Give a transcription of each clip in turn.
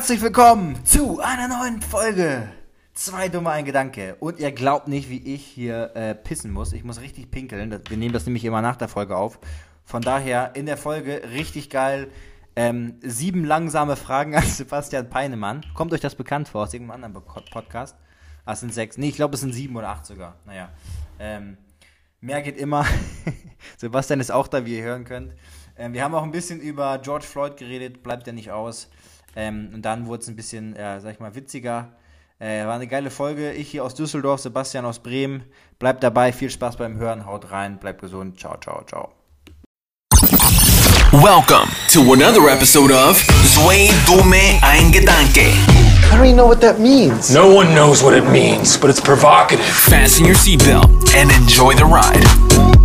Herzlich willkommen zu einer neuen Folge. Zwei dumme ein Gedanke. Und ihr glaubt nicht, wie ich hier äh, pissen muss. Ich muss richtig pinkeln. Wir nehmen das nämlich immer nach der Folge auf. Von daher in der Folge richtig geil. Ähm, sieben langsame Fragen an Sebastian Peinemann. Kommt euch das bekannt vor aus irgendeinem anderen Podcast? Ah, es sind sechs. Nee, ich glaube, es sind sieben oder acht sogar. Naja. Ähm, mehr geht immer. Sebastian ist auch da, wie ihr hören könnt. Ähm, wir haben auch ein bisschen über George Floyd geredet, bleibt ja nicht aus. Ähm, und dann wurde es ein bisschen, äh, sag ich mal, witziger. Äh, war eine geile Folge. Ich hier aus Düsseldorf, Sebastian aus Bremen. Bleibt dabei, viel Spaß beim Hören, haut rein, bleibt gesund. Ciao, ciao, ciao. Welcome to another episode of Zwei Dumme ein Gedanke. I don't even know what that means. No one knows what it means, but it's provocative. Fasten your seatbelt and enjoy the ride.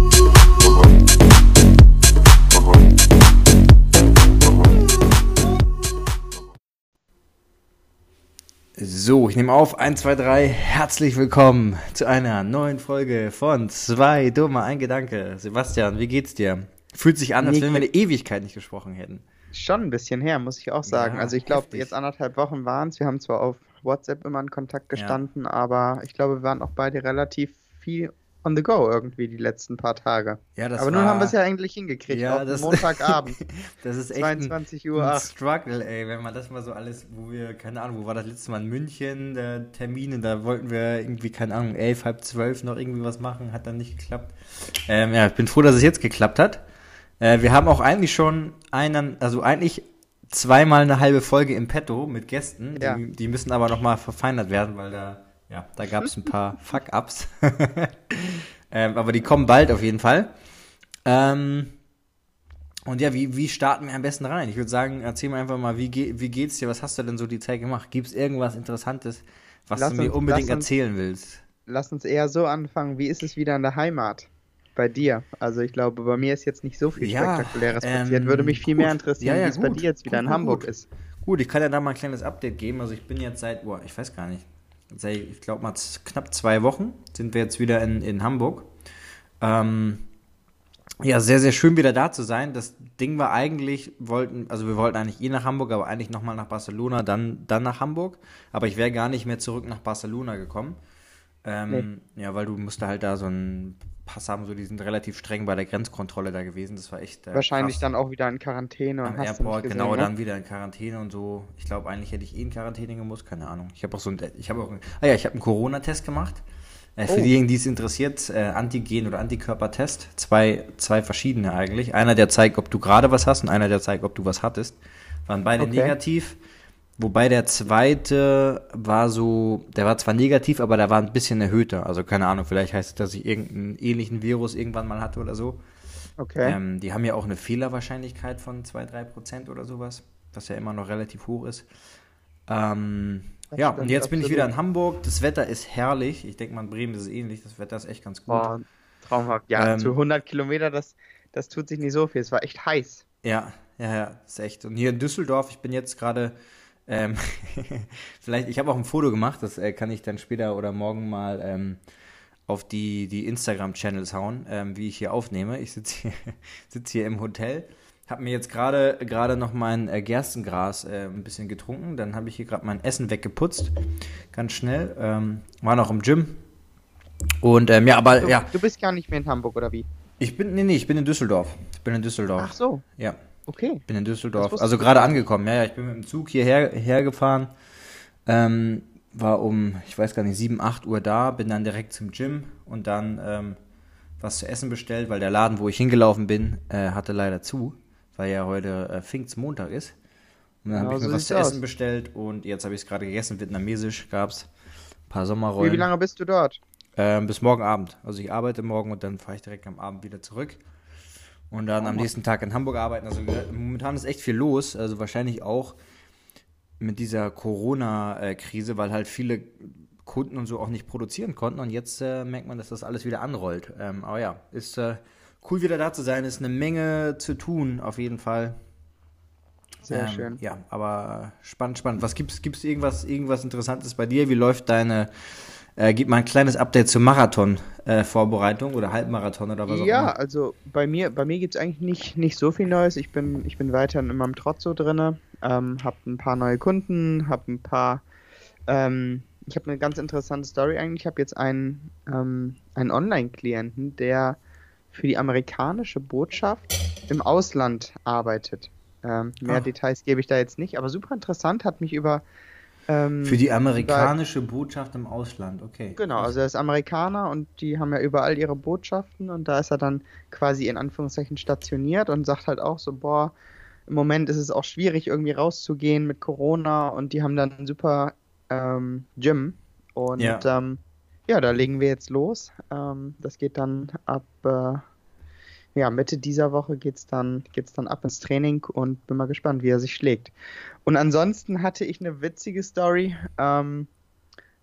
So, ich nehme auf. 1, 2, 3. Herzlich willkommen zu einer neuen Folge von Zwei Dumme ein Gedanke. Sebastian, wie geht's dir? Fühlt sich an, als wenn wir eine Ewigkeit nicht gesprochen hätten. Schon ein bisschen her, muss ich auch sagen. Ja, also ich glaube, jetzt anderthalb Wochen waren es. Wir haben zwar auf WhatsApp immer in Kontakt gestanden, aber ich glaube, wir waren auch beide relativ viel on the go irgendwie die letzten paar Tage. Ja, das aber nun war- haben wir es ja eigentlich hingekriegt, Ja, auf das- Montagabend. Das ist echt 22 ein, Uhr ein. Struggle, ey. Wenn man das mal so alles, wo wir, keine Ahnung, wo war das letzte Mal in München, der Termin, und da wollten wir irgendwie, keine Ahnung, elf, halb zwölf noch irgendwie was machen, hat dann nicht geklappt. Ähm, ja, ich bin froh, dass es jetzt geklappt hat. Äh, wir haben auch eigentlich schon einen, also eigentlich zweimal eine halbe Folge im Petto mit Gästen. Ja. Die, die müssen aber nochmal verfeinert werden, weil da, ja, da gab es ein paar Fuck-Ups. ähm, aber die kommen bald auf jeden Fall. Ähm, und ja, wie, wie starten wir am besten rein? Ich würde sagen, erzähl mir einfach mal, wie, ge wie geht's dir? Was hast du denn so die Zeit gemacht? Gibt es irgendwas Interessantes, was Lass du mir uns- unbedingt uns- erzählen willst? Lass uns eher so anfangen, wie ist es wieder in der Heimat? Bei dir. Also ich glaube, bei mir ist jetzt nicht so viel Ja, Spektakuläres ähm, passiert. Würde mich viel mehr gut. interessieren, Ja, ja, wie es bei dir jetzt wieder Gut, in gut, Hamburg gut. ist. Gut, ich kann ja da mal ein kleines Update geben. Also ich bin jetzt seit, boah, ich weiß gar nicht, seit, ich glaube mal knapp zwei Wochen sind wir jetzt wieder in, in Hamburg. Ähm, ja, sehr, sehr schön wieder da zu sein. Das Ding war eigentlich, wollten, also wir wollten eigentlich eh nach Hamburg, aber eigentlich nochmal nach Barcelona, dann, dann nach Hamburg. Aber ich wäre gar nicht mehr zurück nach Barcelona gekommen. Ähm, Ja, weil du musst halt da so einen Pass haben, so die sind relativ streng bei der Grenzkontrolle da gewesen. Das war echt. Äh, Wahrscheinlich krass dann auch wieder in Quarantäne und am Airport, nicht gesehen, genau, ne? dann wieder in Quarantäne und so. Ich glaube, eigentlich hätte ich eh in Quarantäne gemusst, keine Ahnung. Ich habe auch so ein, ich habe auch, ein- ah ja, ich habe einen Corona-Test gemacht. Äh, für Oh. diejenigen, die es interessiert, äh, Antigen- oder Antikörpertest. Zwei, zwei verschiedene eigentlich. Einer, der zeigt, ob du gerade was hast und einer, der zeigt, ob du was hattest. Waren beide Okay. negativ. Wobei der zweite war so, der war zwar negativ, aber der war ein bisschen erhöhter. Also keine Ahnung, vielleicht heißt es, dass ich irgendeinen ähnlichen Virus irgendwann mal hatte oder so. Okay. Ähm, die haben ja auch eine Fehlerwahrscheinlichkeit von 2-3% oder sowas, was ja immer noch relativ hoch ist. Ähm, ja, stimmt, und jetzt bin ich absolut. wieder in Hamburg. Das Wetter ist herrlich. Ich denke mal, in Bremen ist es ähnlich. Das Wetter ist echt ganz gut. Boah, traumhaft. Ja, Ähm, zu 100 Kilometer, das, das tut sich nicht so viel. Es war echt heiß. Ja, ja, ja, ist echt. Und hier in Düsseldorf, ich bin jetzt gerade, ähm, vielleicht, ich habe auch ein Foto gemacht, das äh, kann ich dann später oder morgen mal ähm, auf die, die Instagram-Channels hauen, ähm, wie ich hier aufnehme. Ich sitze hier, sitz hier im Hotel, habe mir jetzt gerade gerade noch mein äh, Gerstengras äh, ein bisschen getrunken, dann habe ich hier gerade mein Essen weggeputzt, ganz schnell, ähm, war noch im Gym. Und ähm, ja, aber Du, ja, du bist gar nicht mehr in Hamburg, oder wie? ich bin, nee, nee, ich bin in Düsseldorf. Ich bin in Düsseldorf. Ach so, Ja. Okay. bin in Düsseldorf. Also gerade angekommen. Ja, ja, ich bin mit dem Zug hierher hergefahren. Ähm, war um, ich weiß gar nicht, 7, 8 Uhr da, bin dann direkt zum Gym und dann ähm, was zu essen bestellt, weil der Laden, wo ich hingelaufen bin, äh, hatte leider zu, weil ja heute äh, Pfingstmontag ist. Und dann Genau habe ich so mir was zu essen aus. bestellt und jetzt habe ich es gerade gegessen, vietnamesisch gab's. Ein paar Wie, Sommerrollen. wie lange bist du dort? Ähm, bis morgen Abend. Also ich arbeite morgen und dann fahre ich direkt am Abend wieder zurück. Und dann am nächsten Tag in Hamburg arbeiten. Also äh, momentan ist echt viel los. Also wahrscheinlich auch mit dieser Corona-Krise, weil halt viele Kunden und so auch nicht produzieren konnten. Und jetzt äh, merkt man, dass das alles wieder anrollt. Ähm, aber ja, ist äh, cool wieder da zu sein. Ist eine Menge zu tun, auf jeden Fall. Sehr Ähm, schön. Ja, aber spannend, spannend. Was gibt's, gibt's irgendwas, irgendwas Interessantes bei dir? Wie läuft deine Äh, gib mal ein kleines Update zur Marathon-Vorbereitung oder Halbmarathon oder was auch Ja, immer. also bei mir, bei mir gibt es eigentlich nicht, nicht so viel Neues. Ich bin, ich bin weiterhin in meinem Trotzo drinne, ähm, habe ein paar neue Kunden, habe ein paar, ähm, ich habe eine ganz interessante Story eigentlich. Ich habe jetzt einen, ähm, einen Online-Klienten, der für die amerikanische Botschaft im Ausland arbeitet. Ähm, mehr Ah. Details gebe ich da jetzt nicht, aber super interessant, hat mich über ähm, Für die amerikanische Botschaft im Ausland, okay. Genau, also er ist Amerikaner und die haben ja überall ihre Botschaften und da ist er dann quasi in Anführungszeichen stationiert und sagt halt auch so, boah, im Moment ist es auch schwierig irgendwie rauszugehen mit Corona und die haben dann ein super ähm, Gym und Ja. ähm, ja, da legen wir jetzt los. Ähm, das geht dann ab äh, ja, Mitte dieser Woche geht's dann, geht's dann ab ins Training und bin mal gespannt, wie er sich schlägt. Und ansonsten hatte ich eine witzige Story ähm,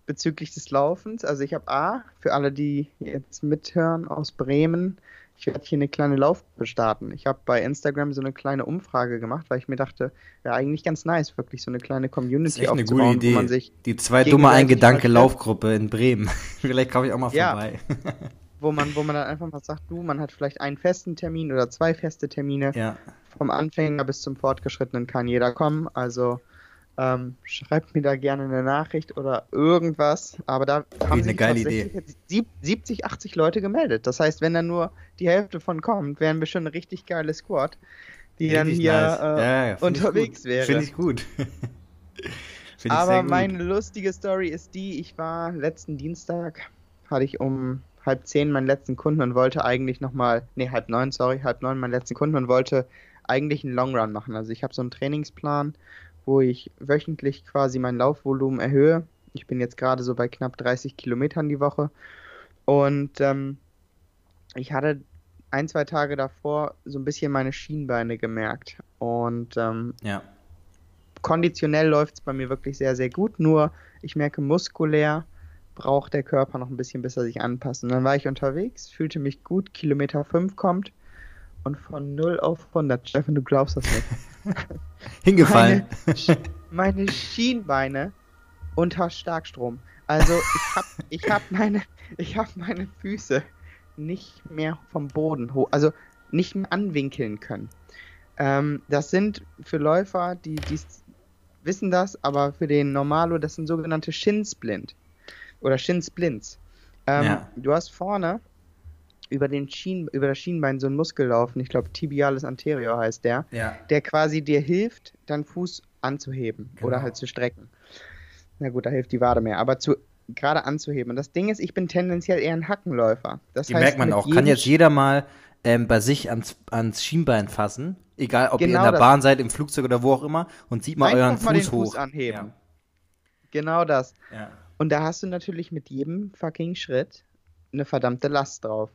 bezüglich des Laufens. Also ich habe A, für alle, die jetzt mithören aus Bremen, ich werde hier eine kleine Laufgruppe starten. Ich habe bei Instagram so eine kleine Umfrage gemacht, weil ich mir dachte, wäre eigentlich ganz nice, wirklich so eine kleine Das ist Community echt eine aufzubauen, gute Idee. wo man sich die zwei dumme Eingedanke mal- Laufgruppe in Bremen. Vielleicht komme ich auch mal Ja. vorbei. wo man, wo man dann einfach mal sagt, du, man hat vielleicht einen festen Termin oder zwei feste Termine. ja. Vom Anfänger bis zum Fortgeschrittenen kann jeder kommen. Also ähm, schreibt mir da gerne eine Nachricht oder irgendwas. Aber da haben sich tatsächlich Idee. jetzt sieb- 70, 80 Leute gemeldet. Das heißt, wenn da nur die Hälfte von kommt, wären wir schon eine richtig geile Squad, die dann Richtig hier nice. äh, Ja, ja, find unterwegs wäre. Finde ich gut. Finde ich Aber meine lustige Story ist die, ich war letzten Dienstag, hatte ich um halb zehn meinen letzten Kunden und wollte eigentlich nochmal, nee, halb neun, sorry, halb neun meinen letzten Kunden und wollte eigentlich einen Long Run machen. Also ich habe so einen Trainingsplan, wo ich wöchentlich quasi mein Laufvolumen erhöhe. Ich bin jetzt gerade so bei knapp 30 Kilometern die Woche. Und ähm, ich hatte ein, zwei Tage davor so ein bisschen meine Schienbeine gemerkt. Und ähm, Ja. konditionell läuft es bei mir wirklich sehr, sehr gut. Nur ich merke, muskulär braucht der Körper noch ein bisschen, bis er sich anpasst. Und dann war ich unterwegs, fühlte mich gut, Kilometer 5 kommt und von 0 auf 100, Steffen, du glaubst das nicht. Hingefallen. Meine, meine Schienbeine unter Starkstrom. Also ich hab, ich hab meine, ich hab meine Füße nicht mehr vom Boden hoch, also nicht mehr anwinkeln können. Ähm, das sind für Läufer, die, die wissen das, aber für den Normalo, das sind sogenannte Shinsplint oder Shinsplints. Ähm, Ja. Du hast vorne über den Schien, über das Schienbein so einen Muskel laufen. Ich glaube, tibialis anterior heißt der ja. der quasi dir hilft, deinen Fuß anzuheben Genau. oder halt zu strecken. Na gut, da hilft die Wade mehr, aber zu gerade anzuheben. Und das Ding ist, ich bin tendenziell eher ein Hackenläufer. Das Die heißt, merkt man auch. Kann jetzt jeder mal ähm, bei sich ans, ans Schienbein fassen. Egal, ob ihr Genau in der das. Bahn seid, im Flugzeug oder wo auch immer. Und sieht mal Einfach euren mal den Fuß Fuß hoch. anheben. Genau das. Ja. Und da hast du natürlich mit jedem fucking Schritt eine verdammte Last drauf.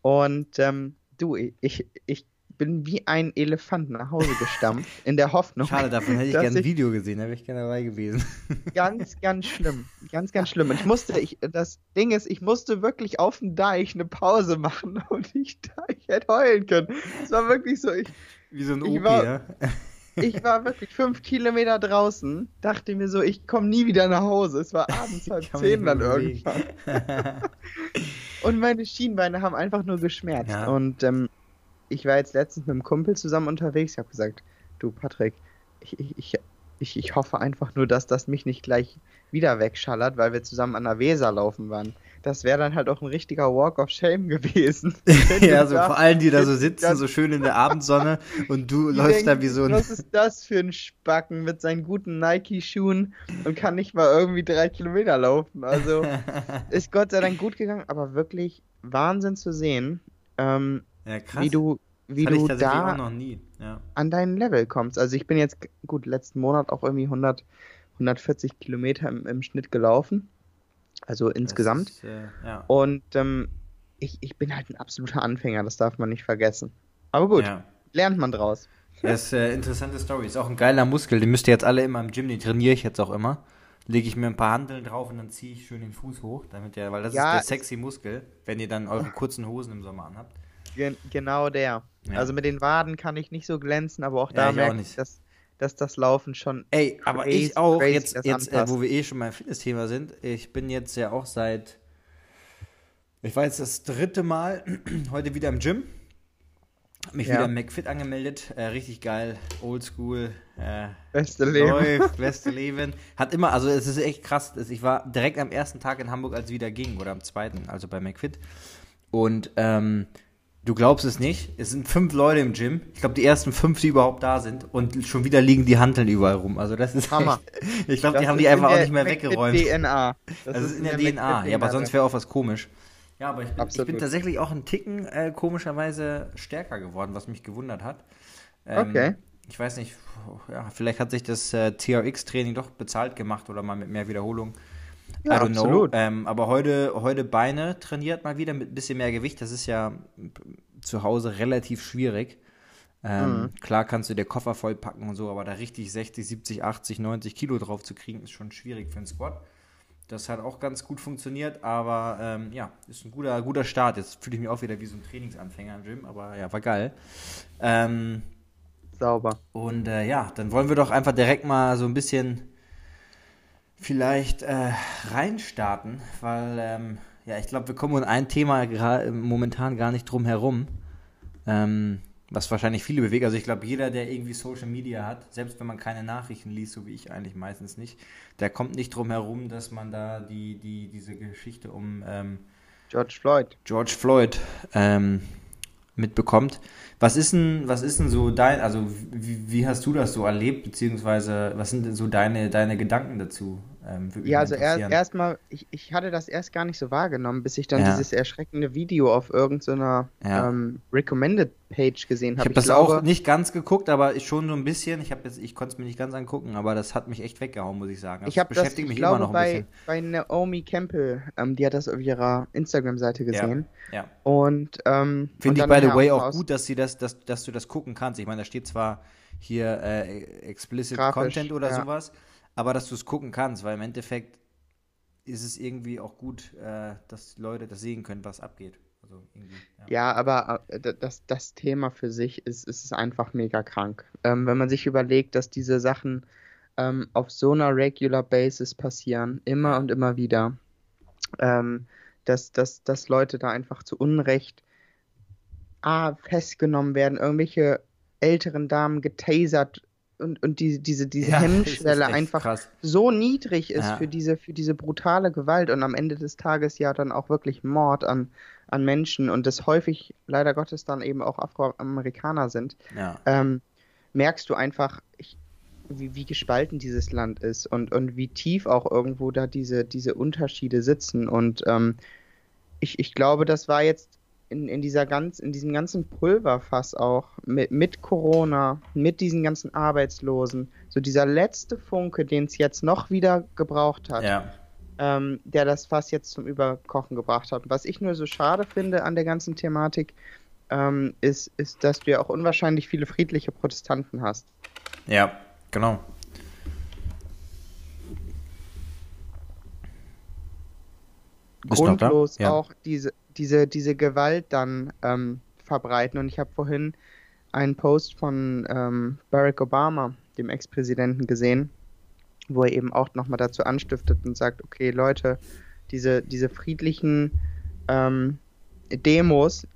Und ähm, du, ich, ich bin wie ein Elefant nach Hause gestampft, in der Hoffnung. Schade, davon hätte ich gerne ein Video gesehen, da wäre ich gerne dabei gewesen. Ganz, ganz schlimm. Ganz, ganz schlimm. Und ich musste, ich, das Ding ist, ich musste wirklich auf dem Deich eine Pause machen und ich, ich hätte heulen können. Es war wirklich so, ich, Wie so ein Opi, war- ja. Ich war wirklich fünf Kilometer draußen, dachte mir so, ich komme nie wieder nach Hause. Es war abends halb zehn dann irgendwann. Und meine Schienbeine haben einfach nur geschmerzt. Ja. Und ähm, ich war jetzt letztens mit einem Kumpel zusammen unterwegs. Ich habe gesagt, du Patrick, ich, ich, ich, ich, ich hoffe einfach nur, dass das mich nicht gleich wieder wegschallert, weil wir zusammen an der Weser laufen waren. Das wäre dann halt auch ein richtiger Walk of Shame gewesen. Ja, so da- vor allem, die da so sitzen, so schön in der Abendsonne und du die läufst da denken, wie so ein. Was ist das für ein Spacken mit seinen guten Nike-Schuhen und kann nicht mal irgendwie drei Kilometer laufen? Also ist Gott sei Dank gut gegangen, aber wirklich Wahnsinn zu sehen, ähm, Ja, wie du, wie du da auch noch nie. Ja. an dein Level kommst. Also ich bin jetzt, gut, letzten Monat auch irgendwie 100, 140 Kilometer im, im Schnitt gelaufen. Also insgesamt. Ist, äh, ja. Und ähm, ich, ich bin halt ein absoluter Anfänger, das darf man nicht vergessen. Aber gut, Ja. lernt man draus. Das ist äh, interessante Story. Ist auch ein geiler Muskel. Den müsst ihr jetzt alle immer im Gym, den trainiere ich jetzt auch immer. Lege ich mir ein paar Handeln drauf und dann ziehe ich schön den Fuß hoch, damit der, weil das Ja, ist der sexy Muskel, wenn ihr dann eure kurzen Hosen im Sommer anhabt. Gen genau der. Ja. Also mit den Waden kann ich nicht so glänzen, aber auch Ja, da auch merke ich, dass dass das Laufen schon. Ey, aber crazy- ich auch, crazy jetzt, jetzt äh, wo wir eh schon beim Fitness-Thema sind, ich bin jetzt ja auch seit, ich war jetzt das dritte Mal heute wieder im Gym. Hab mich Ja. wieder im McFit angemeldet. Äh, richtig geil, oldschool. Äh, Beste Leben. läuft, beste Leben. Hat immer, also es ist echt krass. Ich war direkt am ersten Tag in Hamburg, als es wieder ging, oder am zweiten, also bei McFit. Und ähm, du glaubst es nicht, es sind fünf Leute im Gym. Ich glaube, die ersten fünf, die überhaupt da sind. Und schon wieder liegen die Hanteln überall rum. Also das ist Hammer. Echt, ich glaube, die haben die einfach in auch nicht mehr weggeräumt. DNA. Das ist in der DNA. Ja, aber sonst wäre auch was komisch. Ja, aber ich bin, ich bin tatsächlich auch einen Ticken äh, komischerweise stärker geworden, was mich gewundert hat. Ähm, Okay. Ich weiß nicht, ja, vielleicht hat sich das äh, TRX-Training doch bezahlt gemacht oder mal mit mehr Wiederholung. Ja, I don't know. absolut. Ähm, aber heute, heute Beine trainiert mal wieder mit ein bisschen mehr Gewicht. Das ist ja zu Hause relativ schwierig. Ähm, Mhm. Klar kannst du dir Koffer vollpacken und so, aber da richtig 60, 70, 80, 90 Kilo drauf zu kriegen, ist schon schwierig für einen Squat. Das hat auch ganz gut funktioniert, aber ähm, ja, ist ein guter, guter Start. Jetzt fühle ich mich auch wieder wie so ein Trainingsanfänger im Gym, aber ja, war geil. Ähm, Sauber. und äh, ja, dann wollen wir doch einfach direkt mal so ein bisschen vielleicht äh, reinstarten, weil ähm, ja, ich glaube, wir kommen um ein Thema momentan gar nicht drum herum, ähm, was wahrscheinlich viele bewegt. Also ich glaube, jeder, der irgendwie Social Media hat, selbst wenn man keine Nachrichten liest, so wie ich eigentlich meistens nicht, der kommt nicht drum herum, dass man da die, die, diese Geschichte um ähm, George Floyd. George Floyd ähm, mitbekommt. Was ist denn, was ist denn so dein, also wie, wie hast du das so erlebt, beziehungsweise was sind denn so deine, deine Gedanken dazu? Ähm, Ja, also erst erstmal, ich, ich hatte das erst gar nicht so wahrgenommen, bis ich dann Ja. dieses erschreckende Video auf irgendeiner Ja. ähm, Recommended Page gesehen ich habe. habe das auch nicht ganz geguckt, aber schon so ein bisschen. Ich habe jetzt, ich konnte es mir nicht ganz angucken, aber das hat mich echt weggehauen, muss ich sagen. Also Ich habe das ich mich glaube, immer noch ein bei, bisschen. bei Naomi Campbell, ähm, die hat das auf ihrer Instagram-Seite gesehen. Ja. Und ähm, und Finde ich, by the ja way, auch gut, dass, sie das, dass, dass du das gucken kannst. Ich meine, da steht zwar hier äh, explicit Grafisch, Content oder ja. sowas, aber dass du es gucken kannst, weil im Endeffekt ist es irgendwie auch gut, äh, dass Leute das sehen können, was abgeht. Also ja. Ja, aber äh, das, das Thema für sich ist, ist einfach mega krank. Ähm, wenn man sich überlegt, dass diese Sachen ähm, auf so einer regular Basis passieren, immer und immer wieder, ähm, dass, dass, dass Leute da einfach zu Unrecht A, festgenommen werden, irgendwelche älteren Damen getasert und, und die, diese, diese Ja, Hemmschwelle einfach krass. so niedrig ist Ja. für diese, für diese brutale Gewalt und am Ende des Tages ja dann auch wirklich Mord an, an Menschen und das häufig leider Gottes dann eben auch Afroamerikaner sind, Ja. ähm, merkst du einfach, ich, wie, wie gespalten dieses Land ist und, und wie tief auch irgendwo da diese, diese Unterschiede sitzen. Und ähm, ich, ich glaube, das war jetzt in, in dieser ganz, in diesem ganzen Pulverfass auch, mit, mit Corona, mit diesen ganzen Arbeitslosen, so dieser letzte Funke, den es jetzt noch wieder gebraucht hat ja. ähm, der das Fass jetzt zum Überkochen gebracht hat. Was ich nur so schade finde an der ganzen Thematik, ähm, ist, ist, dass du ja auch unwahrscheinlich viele friedliche Protestanten hast. Ja, genau. Grundlos auch diese, diese, diese Gewalt dann ähm, verbreiten. Und ich habe vorhin einen Post von ähm, Barack Obama, dem Ex-Präsidenten, gesehen, wo er eben auch nochmal dazu anstiftet und sagt, okay, Leute, diese, diese friedlichen ähm, Demos,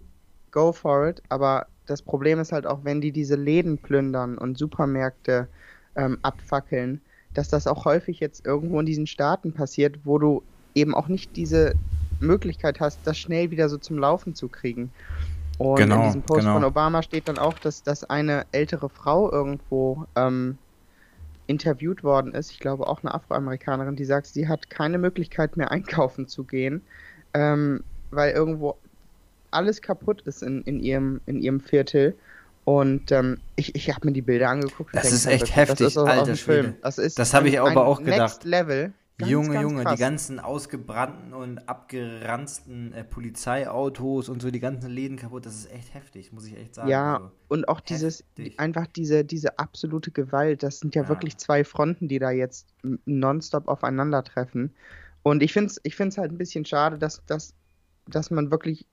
go for it, aber das Problem ist halt auch, wenn die diese Läden plündern und Supermärkte ähm, abfackeln, dass das auch häufig jetzt irgendwo in diesen Staaten passiert, wo du eben auch nicht diese Möglichkeit hast, das schnell wieder so zum Laufen zu kriegen. Und Genau, in diesem Post genau. von Obama steht dann auch, dass, dass eine ältere Frau irgendwo ähm, interviewt worden ist, ich glaube auch eine Afroamerikanerin, die sagt, sie hat keine Möglichkeit mehr einkaufen zu gehen, ähm, weil irgendwo alles kaputt ist in, in, ihrem, in ihrem Viertel. Und ähm, ich, ich habe mir die Bilder angeguckt. Das ist echt heftig, das ist alter Schwede. Film. Das, ist Das habe ich aber auch gedacht. Next Level. Ganz, Junge, ganz Junge, krass. die ganzen ausgebrannten und abgeranzten äh, Polizeiautos und so die ganzen Läden kaputt, das ist echt heftig, muss ich echt sagen. Ja, Also, und auch dieses, heftig. einfach diese, diese absolute Gewalt, das sind ja, Ja. wirklich zwei Fronten, die da jetzt nonstop aufeinandertreffen. Und ich finde es ich find's halt ein bisschen schade, dass, dass, dass man wirklich,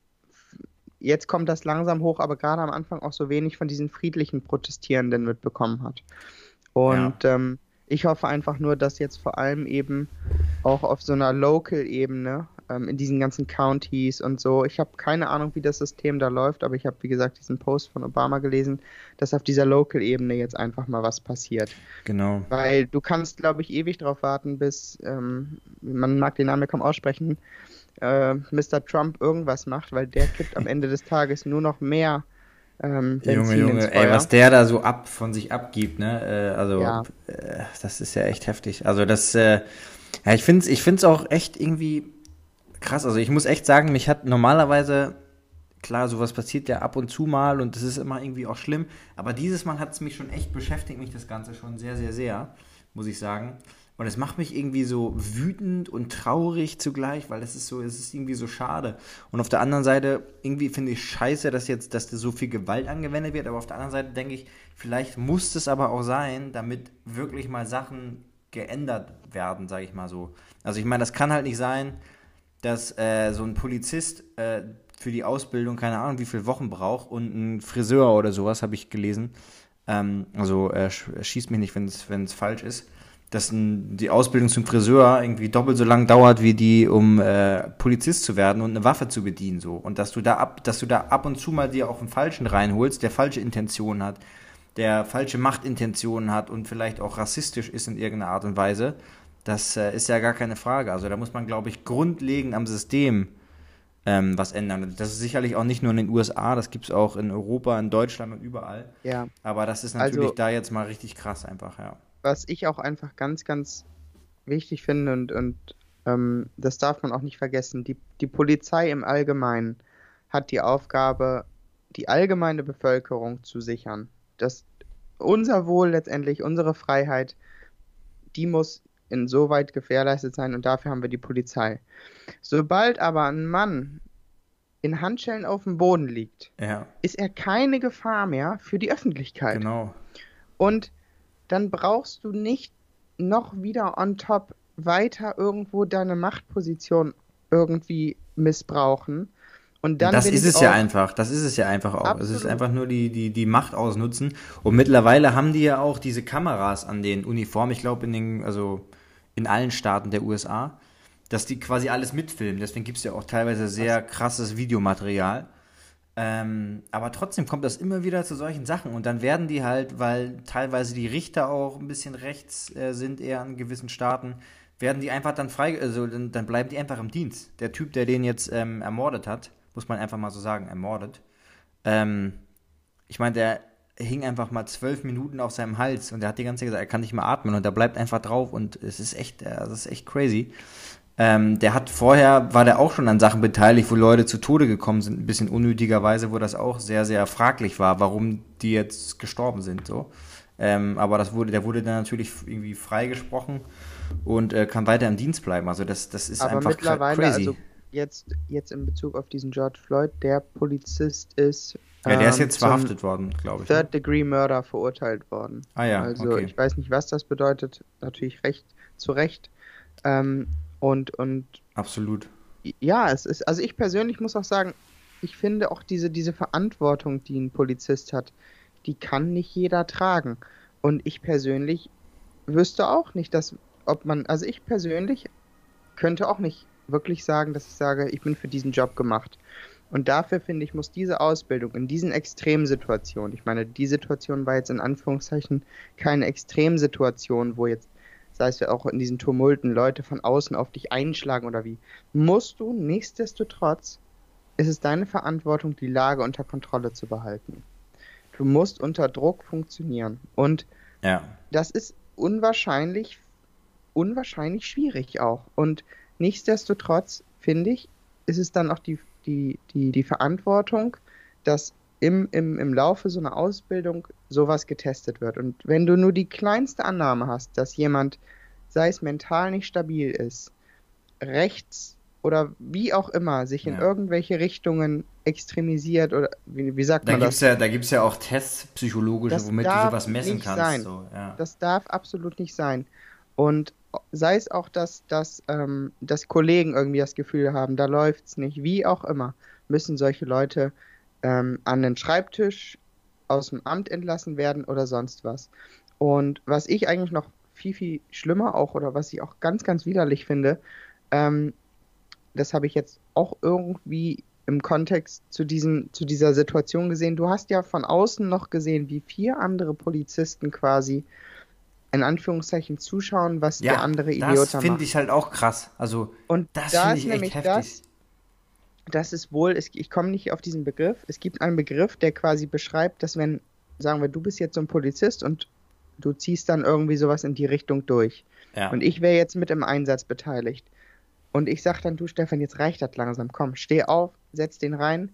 jetzt kommt das langsam hoch, aber gerade am Anfang auch so wenig von diesen friedlichen Protestierenden mitbekommen hat. Und ja. ähm, ich hoffe einfach nur, dass jetzt vor allem eben auch auf so einer Local-Ebene ähm, in diesen ganzen Counties und so. Ich habe keine Ahnung, wie das System da läuft, aber ich habe, wie gesagt, diesen Post von Obama gelesen, dass auf dieser Local-Ebene jetzt einfach mal was passiert. Genau. Weil du kannst, glaube ich, ewig darauf warten, bis, ähm, man mag den Namen ja kaum aussprechen, äh, Mr. Trump irgendwas macht, weil der kippt am Ende des Tages nur noch mehr ähm, Junge, Junge, ey, was der da so ab von sich abgibt, ne? Äh, also, ja. äh, das ist ja echt heftig. Also, das, äh, ja, ich finde es ich find's auch echt irgendwie krass. Also ich muss echt sagen, mich hat normalerweise, klar, sowas passiert ja ab und zu mal und das ist immer irgendwie auch schlimm, aber dieses Mal hat es mich schon echt beschäftigt, mich das Ganze schon sehr, sehr, sehr, muss ich sagen. Und es macht mich irgendwie so wütend und traurig zugleich, weil es ist so, es ist irgendwie so schade. Und auf der anderen Seite, irgendwie finde ich scheiße, dass jetzt, dass so viel Gewalt angewendet wird, aber auf der anderen Seite denke ich, vielleicht muss es aber auch sein, damit wirklich mal Sachen geändert werden, sage ich mal so. Also ich meine, das kann halt nicht sein, dass äh, so ein Polizist äh, für die Ausbildung keine Ahnung wie viele Wochen braucht und ein Friseur oder sowas, habe ich gelesen. Ähm, also äh, schießt mich nicht, wenn es falsch ist. Dass die Ausbildung zum Friseur irgendwie doppelt so lang dauert, wie die, um äh, Polizist zu werden und eine Waffe zu bedienen. so Und dass du da ab, dass du da ab und zu mal dir auch einen Falschen reinholst, der falsche Intentionen hat, der falsche Machtintentionen hat und vielleicht auch rassistisch ist in irgendeiner Art und Weise das äh, ist ja gar keine Frage. Also da muss man, glaube ich, grundlegend am System ähm, was ändern. Das ist sicherlich auch nicht nur in den USA, das gibt es auch in Europa, in Deutschland und überall. Ja. Aber das ist natürlich also, da jetzt mal richtig krass einfach, ja. Was ich auch einfach ganz, ganz wichtig finde und, und ähm, das darf man auch nicht vergessen, die, die Polizei im Allgemeinen hat die Aufgabe, die allgemeine Bevölkerung zu sichern. Das, unser Wohl letztendlich, unsere Freiheit, die muss insoweit gewährleistet sein und dafür haben wir die Polizei. Sobald aber ein Mann in Handschellen auf dem Boden liegt, ja. ist er keine Gefahr mehr für die Öffentlichkeit. Genau. Und dann brauchst du nicht noch wieder on top weiter irgendwo deine Machtposition irgendwie missbrauchen, und dann das ist es ja einfach, das ist es ja einfach auch. Absolut. Es ist einfach nur die, die, die Macht ausnutzen. Und mittlerweile haben die ja auch diese Kameras an den Uniformen, ich glaube in den, also in allen Staaten der USA, dass die quasi alles mitfilmen. Deswegen gibt es ja auch teilweise sehr krasses Videomaterial. Ähm, aber trotzdem kommt das immer wieder zu solchen Sachen. Und dann werden die halt, weil teilweise die Richter auch ein bisschen rechts äh, sind, eher in gewissen Staaten, werden die einfach dann frei, also dann, dann, bleiben die einfach im Dienst. Der Typ, der den jetzt ähm, ermordet hat, muss man einfach mal so sagen, ermordet. Ähm, ich meine, der hing einfach mal zwölf Minuten auf seinem Hals und er hat die ganze Zeit gesagt, er kann nicht mehr atmen und er bleibt einfach drauf und es ist echt, äh, das ist echt crazy. Ähm, der hat vorher, war der auch schon an Sachen beteiligt, wo Leute zu Tode gekommen sind, ein bisschen unnötigerweise, wo das auch sehr, sehr fraglich war, warum die jetzt gestorben sind, so. Ähm, aber das wurde, der wurde dann natürlich irgendwie freigesprochen und äh, kann weiter im Dienst bleiben. Also das, das ist aber einfach mittlerweile, crazy. Also jetzt, jetzt in Bezug auf diesen George Floyd, der Polizist ist. Ja, der ist jetzt verhaftet worden, glaube ich. Ne? Third Degree Murder verurteilt worden. Ah ja. Also okay. ich weiß nicht, was das bedeutet. Natürlich recht zu Recht. Ähm, und, und absolut. Ja, es ist, also ich persönlich muss auch sagen, ich finde auch diese, diese Verantwortung, die ein Polizist hat, die kann nicht jeder tragen. Und ich persönlich wüsste auch nicht, dass, ob man, also ich persönlich könnte auch nicht wirklich sagen, dass ich sage, ich bin für diesen Job gemacht. Und dafür finde ich, muss diese Ausbildung in diesen Extremsituationen, ich meine, die Situation war jetzt in Anführungszeichen keine Extremsituation, wo jetzt, sei es ja auch in diesen Tumulten, Leute von außen auf dich einschlagen oder wie, musst du nichtsdestotrotz, ist es deine Verantwortung, die Lage unter Kontrolle zu behalten. Du musst unter Druck funktionieren. Und ja. das ist unwahrscheinlich, unwahrscheinlich schwierig auch. Und Nichtsdestotrotz, finde ich, ist es dann auch die, die, die, die Verantwortung, dass im, im, im Laufe so einer Ausbildung sowas getestet wird. Und wenn du nur die kleinste Annahme hast, dass jemand, sei es mental nicht stabil ist, rechts oder wie auch immer, sich in ja. irgendwelche Richtungen extremisiert oder wie, wie sagt da man gibt's das? Ja, da gibt es ja auch Tests, psychologische, das womit du sowas messen kannst. So, ja. Das darf absolut nicht sein. Und sei es auch, dass, dass, ähm, dass Kollegen irgendwie das Gefühl haben, da läuft es nicht, wie auch immer, müssen solche Leute ähm, an den Schreibtisch aus dem Amt entlassen werden oder sonst was. Und was ich eigentlich noch viel, viel schlimmer auch oder was ich auch ganz, ganz widerlich finde, ähm, das habe ich jetzt auch irgendwie im Kontext zu, diesem, zu dieser Situation gesehen. Du hast ja von außen noch gesehen, wie vier andere Polizisten quasi in Anführungszeichen zuschauen, was Ja, der andere Idiot das da finde macht. ich halt auch krass. Also, Und das da finde ist ich echt nämlich heftig. das, das ist wohl, es, ich komme nicht auf diesen Begriff. Es gibt einen Begriff, der quasi beschreibt, dass wenn, sagen wir, du bist jetzt so ein Polizist und du ziehst dann irgendwie sowas in die Richtung durch. ja. Und ich wäre jetzt mit im Einsatz beteiligt. Und ich sag dann, du Stefan, jetzt reicht das langsam. Komm, steh auf, setz den rein.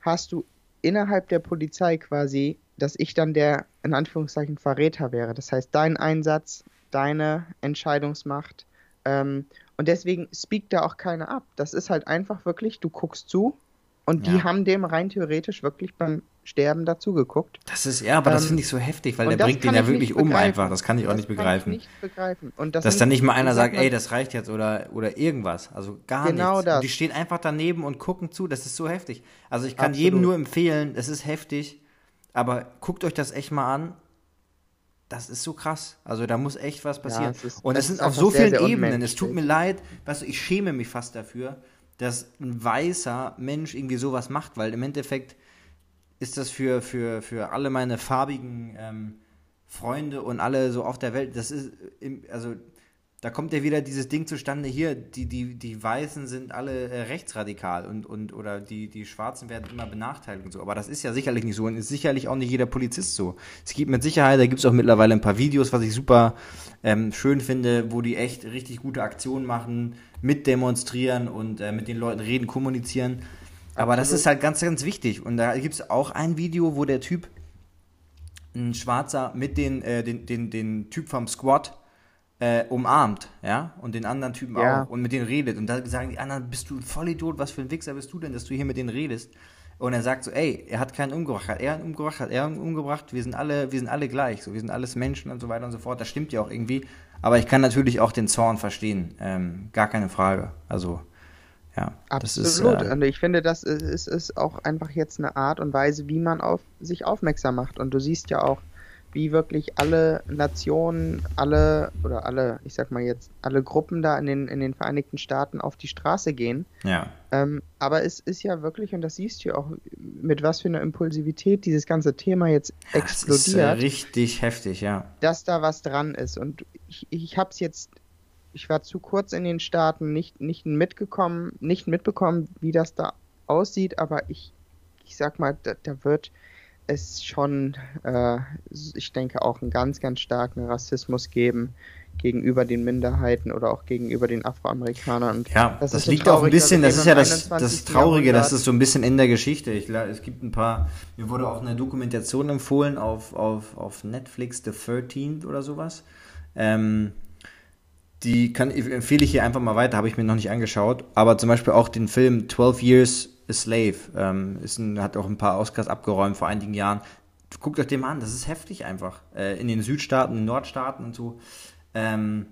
Hast du innerhalb der Polizei quasi, dass ich dann der, in Anführungszeichen, Verräter wäre. Das heißt, dein Einsatz, deine Entscheidungsmacht. Ähm, und deswegen speakt da auch keiner ab. Das ist halt einfach wirklich, du guckst zu und die Ja. haben dem rein theoretisch wirklich beim Sterben dazu geguckt. Das ist, ja, aber das Ähm, finde ich so heftig, weil der das bringt den ja ich wirklich um einfach. Das kann ich auch Das nicht kann begreifen. Ich nicht begreifen. Und das Dass dann nicht mal einer sagt, ey, das reicht jetzt oder, oder irgendwas. Also gar Genau nichts. das. Und die stehen einfach daneben und gucken zu. Das ist so heftig. Also ich kann Absolut. jedem nur empfehlen, es ist heftig, aber guckt euch das echt mal an. Das ist so krass. Also da muss echt was passieren. es ist- und es sind auf so sehr, vielen sehr Ebenen. Es tut mir leid, weißt du, ich schäme mich fast dafür, dass ein weißer Mensch irgendwie sowas macht, weil im Endeffekt ist das für, für, für alle meine farbigen ähm, Freunde und alle so auf der Welt, das ist, also da kommt ja wieder dieses Ding zustande hier, die, die, die Weißen sind alle äh, rechtsradikal und, und oder die, die Schwarzen werden immer benachteiligt und so. Aber das ist ja sicherlich nicht so und ist sicherlich auch nicht jeder Polizist so. Es gibt mit Sicherheit, da gibt es auch mittlerweile ein paar Videos, was ich super ähm, schön finde, wo die echt richtig gute Aktionen machen, mitdemonstrieren und äh, mit den Leuten reden, kommunizieren. Aber das ist halt ganz, ganz wichtig. Und da gibt es auch ein Video, wo der Typ, ein Schwarzer, mit den, äh, den, den, den Typ vom Squad äh, umarmt, ja, und den anderen Typen Ja. auch und mit denen redet. Und da sagen die anderen, bist du ein Vollidiot, was für ein Wichser bist du denn, dass du hier mit denen redest? Und er sagt so, ey, er hat keinen umgebracht, hat er einen umgebracht, hat er einen umgebracht, wir sind alle, wir sind alle gleich, so, wir sind alles Menschen und so weiter und so fort. Das stimmt ja auch irgendwie. Aber ich kann natürlich auch den Zorn verstehen, ähm, gar keine Frage. Also, ja, das ist. Absolut. Äh, und ich finde, das ist, ist, ist auch einfach jetzt eine Art und Weise, wie man auf sich aufmerksam macht. Und du siehst ja auch, wie wirklich alle Nationen, alle, oder alle, ich sag mal jetzt, alle Gruppen da in den, in den Vereinigten Staaten auf die Straße gehen. ja. Ähm, aber es ist ja wirklich, und das siehst du ja auch, mit was für einer Impulsivität dieses ganze Thema jetzt Das ist äh, explodiert richtig heftig, ja. dass da was dran ist. Und ich, ich habe es jetzt, ich war zu kurz in den Staaten, nicht, nicht mitgekommen, nicht mitbekommen, wie das da aussieht, aber ich, ich sag mal, da, da wird es schon, äh, ich denke, auch einen ganz, ganz starken Rassismus geben gegenüber den Minderheiten oder auch gegenüber den Afroamerikanern. Und Ja, das, so liegt auch ein bisschen, das ist ja das, das 21. Traurige, das ist so ein bisschen in der Geschichte. Ich, es gibt ein paar, mir wurde auch eine Dokumentation empfohlen auf, auf, auf Netflix, The 13th oder sowas. Ähm, die kann, empfehle ich hier einfach mal weiter, habe ich mir noch nicht angeschaut. Aber zum Beispiel auch den Film 12 Years a Slave. Ähm, ist ein, hat auch ein paar Oscars abgeräumt vor einigen Jahren. Guckt euch den mal an, das ist heftig einfach. Äh, in den Südstaaten, in den Nordstaaten und so. Ähm,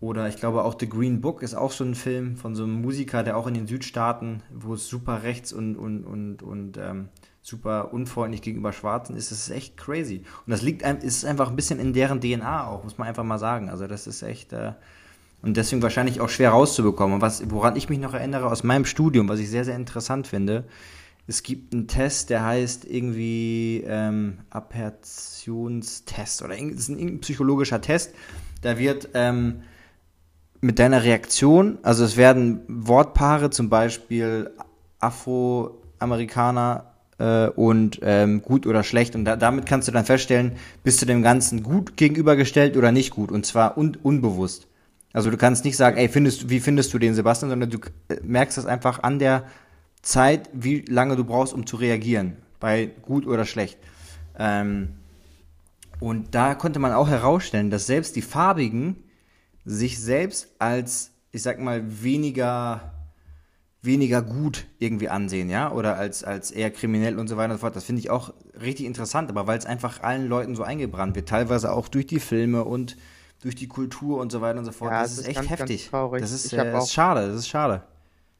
oder ich glaube auch The Green Book ist auch so ein Film von so einem Musiker, der auch in den Südstaaten, wo es super rechts und, und, und, und ähm, super unfreundlich gegenüber Schwarzen ist. Das ist echt crazy. Und das liegt ist einfach ein bisschen in deren DNA auch, muss man einfach mal sagen. Also das ist echt äh, und deswegen wahrscheinlich auch schwer rauszubekommen. Und was, woran ich mich noch erinnere aus meinem Studium, was ich sehr, sehr interessant finde, es gibt einen Test, der heißt irgendwie ähm, Apertionstest oder das ist ein irgendein psychologischer Test. Da wird ähm, mit deiner Reaktion, also es werden Wortpaare, zum Beispiel Afroamerikaner äh, und ähm, gut oder schlecht. Und da, damit kannst du dann feststellen, bist du dem Ganzen gut gegenübergestellt oder nicht gut. Und zwar un unbewusst. Also du kannst nicht sagen, ey, findest, wie findest du den Sebastian, sondern du äh, merkst das einfach an der Zeit, wie lange du brauchst, um zu reagieren. Bei gut oder schlecht. Ähm, und da konnte man auch herausstellen, dass selbst die Farbigen sich selbst als, ich sag mal, weniger, weniger gut irgendwie ansehen, ja, oder als, als eher kriminell und so weiter und so fort. Das finde ich auch richtig interessant, aber weil es einfach allen Leuten so eingebrannt wird, teilweise auch durch die Filme und durch die Kultur und so weiter und so fort. Ja, das es ist ist echt ganz, ganz heftig. traurig. Das ist, äh, ist schade, das ist schade.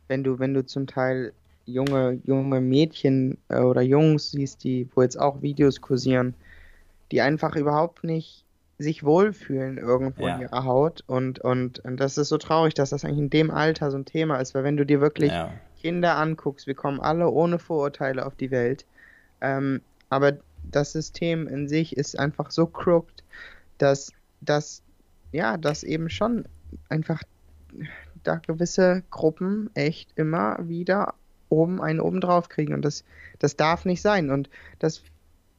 wenn du, wenn du zum Teil junge, junge Mädchen äh, oder Jungs siehst, die, wo jetzt auch Videos kursieren, die einfach überhaupt nicht sich wohlfühlen irgendwo Ja. in ihrer Haut. Und, und, und das ist so traurig, dass das eigentlich in dem Alter so ein Thema ist, weil wenn du dir wirklich Ja. Kinder anguckst, wir kommen alle ohne Vorurteile auf die Welt. Ähm, aber das System in sich ist einfach so crooked, dass, dass, ja, dass eben schon einfach da gewisse Gruppen echt immer wieder oben einen oben drauf kriegen. Und das, das darf nicht sein. Und das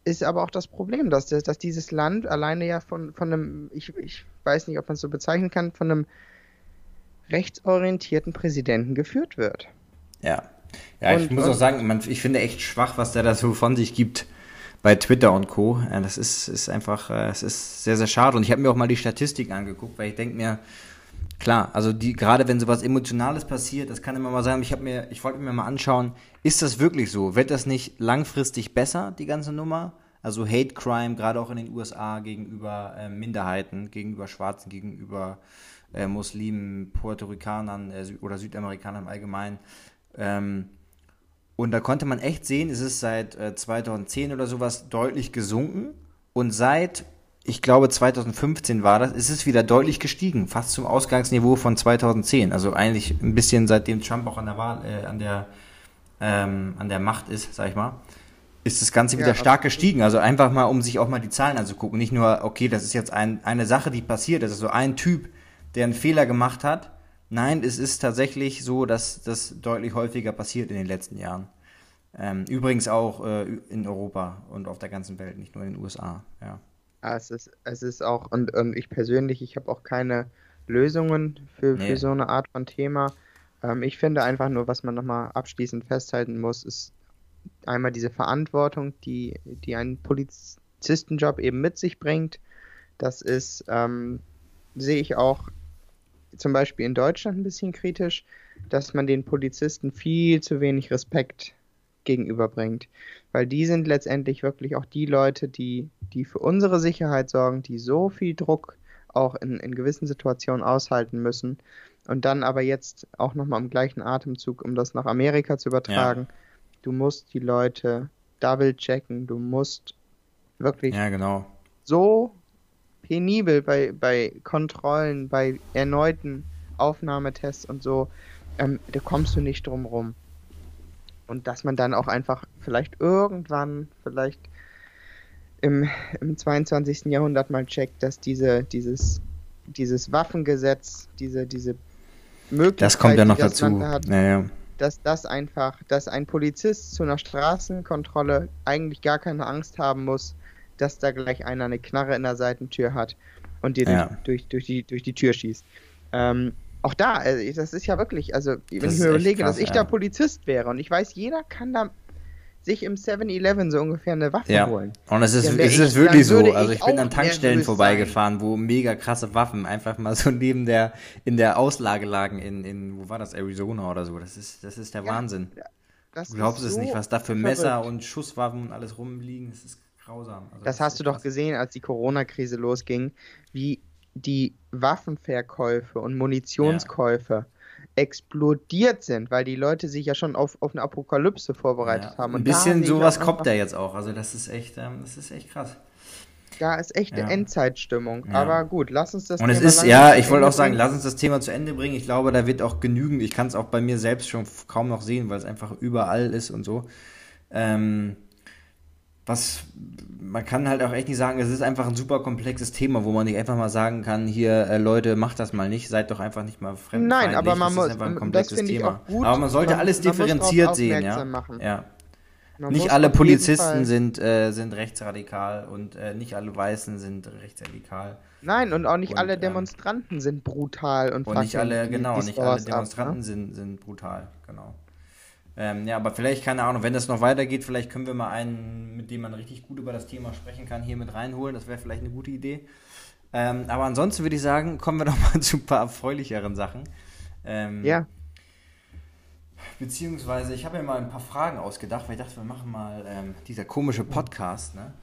ist aber auch das Problem, dass, das- dass dieses Land alleine ja von, von einem, ich, ich weiß nicht, ob man es so bezeichnen kann, von einem rechtsorientierten Präsidenten geführt wird. Ja. Ja, ich Und- muss und- auch sagen, man, ich finde echt schwach, was der da so von sich gibt bei Twitter und Co. Ja, das ist, ist einfach, äh, es ist sehr, sehr schade. Und ich habe mir auch mal die Statistiken angeguckt, weil ich denke mir, klar, also die, gerade wenn sowas Emotionales passiert, das kann immer mal sein, ich habe mir, ich wollte mir mal anschauen, ist das wirklich so? Wird das nicht langfristig besser, die ganze Nummer? Also Hate Crime, gerade auch in den USA gegenüber äh, Minderheiten, gegenüber Schwarzen, gegenüber äh, Muslimen, Puerto Ricanern äh, oder Südamerikanern im Allgemeinen. Ähm, und da konnte man echt sehen, es ist seit äh, 2010 oder sowas deutlich gesunken. Und seit, ich glaube 2015 war das, ist es wieder deutlich gestiegen, fast zum Ausgangsniveau von 2010. Also eigentlich ein bisschen seitdem Trump auch an der Wahl, äh, an der ähm, an der Macht ist, sag ich mal, ist das Ganze wieder Ja, stark gestiegen. Also einfach mal, um sich auch mal die Zahlen anzugucken. Nicht nur, okay, das ist jetzt ein, eine Sache, die passiert, das ist so ein Typ, der einen Fehler gemacht hat. Nein, es ist tatsächlich so, dass das deutlich häufiger passiert in den letzten Jahren. Ähm, übrigens auch äh, in Europa und auf der ganzen Welt, nicht nur in den USA. Ja. Ja, Es ist, es ist auch, und, und ich persönlich, ich habe auch keine Lösungen für, Nee. für so eine Art von Thema. Ähm, ich finde einfach nur, was man nochmal abschließend festhalten muss, ist einmal diese Verantwortung, die, die ein Polizistenjob eben mit sich bringt. Das ist, ähm, sehe ich auch zum Beispiel in Deutschland ein bisschen kritisch, dass man den Polizisten viel zu wenig Respekt gegenüberbringt. Weil die sind letztendlich wirklich auch die Leute, die, die für unsere Sicherheit sorgen, die so viel Druck auch in, in gewissen Situationen aushalten müssen. Und dann aber jetzt auch nochmal im gleichen Atemzug, um das nach Amerika zu übertragen, du musst die Leute double checken, du musst wirklich ja, genau. so penibel bei, bei Kontrollen, bei erneuten Aufnahmetests und so, ähm, da kommst du nicht drum rum. Und dass man dann auch einfach vielleicht irgendwann, vielleicht im, im 22. Jahrhundert mal checkt, dass diese, dieses, dieses Waffengesetz, diese, diese Möglichkeit, Das kommt ja noch dazu. Hat, Ja, ja. dass das einfach, dass ein Polizist zu einer Straßenkontrolle eigentlich gar keine Angst haben muss, dass da gleich einer eine Knarre in der Seitentür hat und dir Ja. durch, durch, die, durch die Tür schießt. Ähm, auch da, also das ist ja wirklich, also wenn Das ich mir überlege, krass, dass ich ja. da Polizist wäre und ich weiß, jeder kann da sich im 7-Eleven so ungefähr eine Waffe Ja, holen. und es ist, es ich- ist wirklich dann würde so. Also ich ich bin an Tankstellen vorbeigefahren, wo mega krasse Waffen einfach mal so neben der, in der Auslage lagen in, in, wo war das, Arizona oder so. Das ist, das ist der Ja, Wahnsinn. Du glaubst ist es so nicht, was da für verrückt. Messer und Schusswaffen und alles rumliegen. Das ist grausam. Also Das ist hast du doch gesehen, als die Corona-Krise losging, wie die Waffenverkäufe und Munitionskäufe explodiert sind, weil die Leute sich ja schon auf, auf eine Apokalypse vorbereitet Ja, haben. ein Und da bisschen sowas kommt da jetzt auch. Also das ist echt, ähm, das ist echt krass. Da ist echt Ja. eine Endzeitstimmung. Ja. Aber gut, lass uns das Und es Thema ist, langsam ja, ich wollte auch sagen, lass uns das Thema zu Ende bringen. Ich glaube, da wird auch genügend. Ich kann es auch bei mir selbst schon kaum noch sehen, weil es einfach überall ist und so. Ähm, was, man kann halt auch echt nicht sagen, es ist einfach ein super komplexes Thema, wo man nicht einfach mal sagen kann, hier, äh, Leute, macht das mal nicht, seid doch einfach nicht mal fremdfeindlich. Nein, aber man das muss- einfach ein komplexes Thema. gut. Aber man sollte Man- alles differenziert sehen, ja. machen. ja. Man Nicht alle Polizisten sind, äh, sind rechtsradikal und äh, nicht alle Weißen sind rechtsradikal. Nein, und auch nicht Und, alle ähm, Demonstranten sind brutal und Und nicht alle, genau, nicht alle Stores ab, Demonstranten ne? sind, sind brutal, genau. Ähm, ja, aber vielleicht, keine Ahnung, wenn das noch weitergeht, vielleicht können wir mal einen, mit dem man richtig gut über das Thema sprechen kann, hier mit reinholen. Das wäre vielleicht eine gute Idee. Ähm, aber ansonsten würde ich sagen, kommen wir doch mal zu ein paar erfreulicheren Sachen. Ähm, Ja, Beziehungsweise, ich habe mir mal ein paar Fragen ausgedacht, weil ich dachte, wir machen mal ähm, dieser komische Podcast, ne?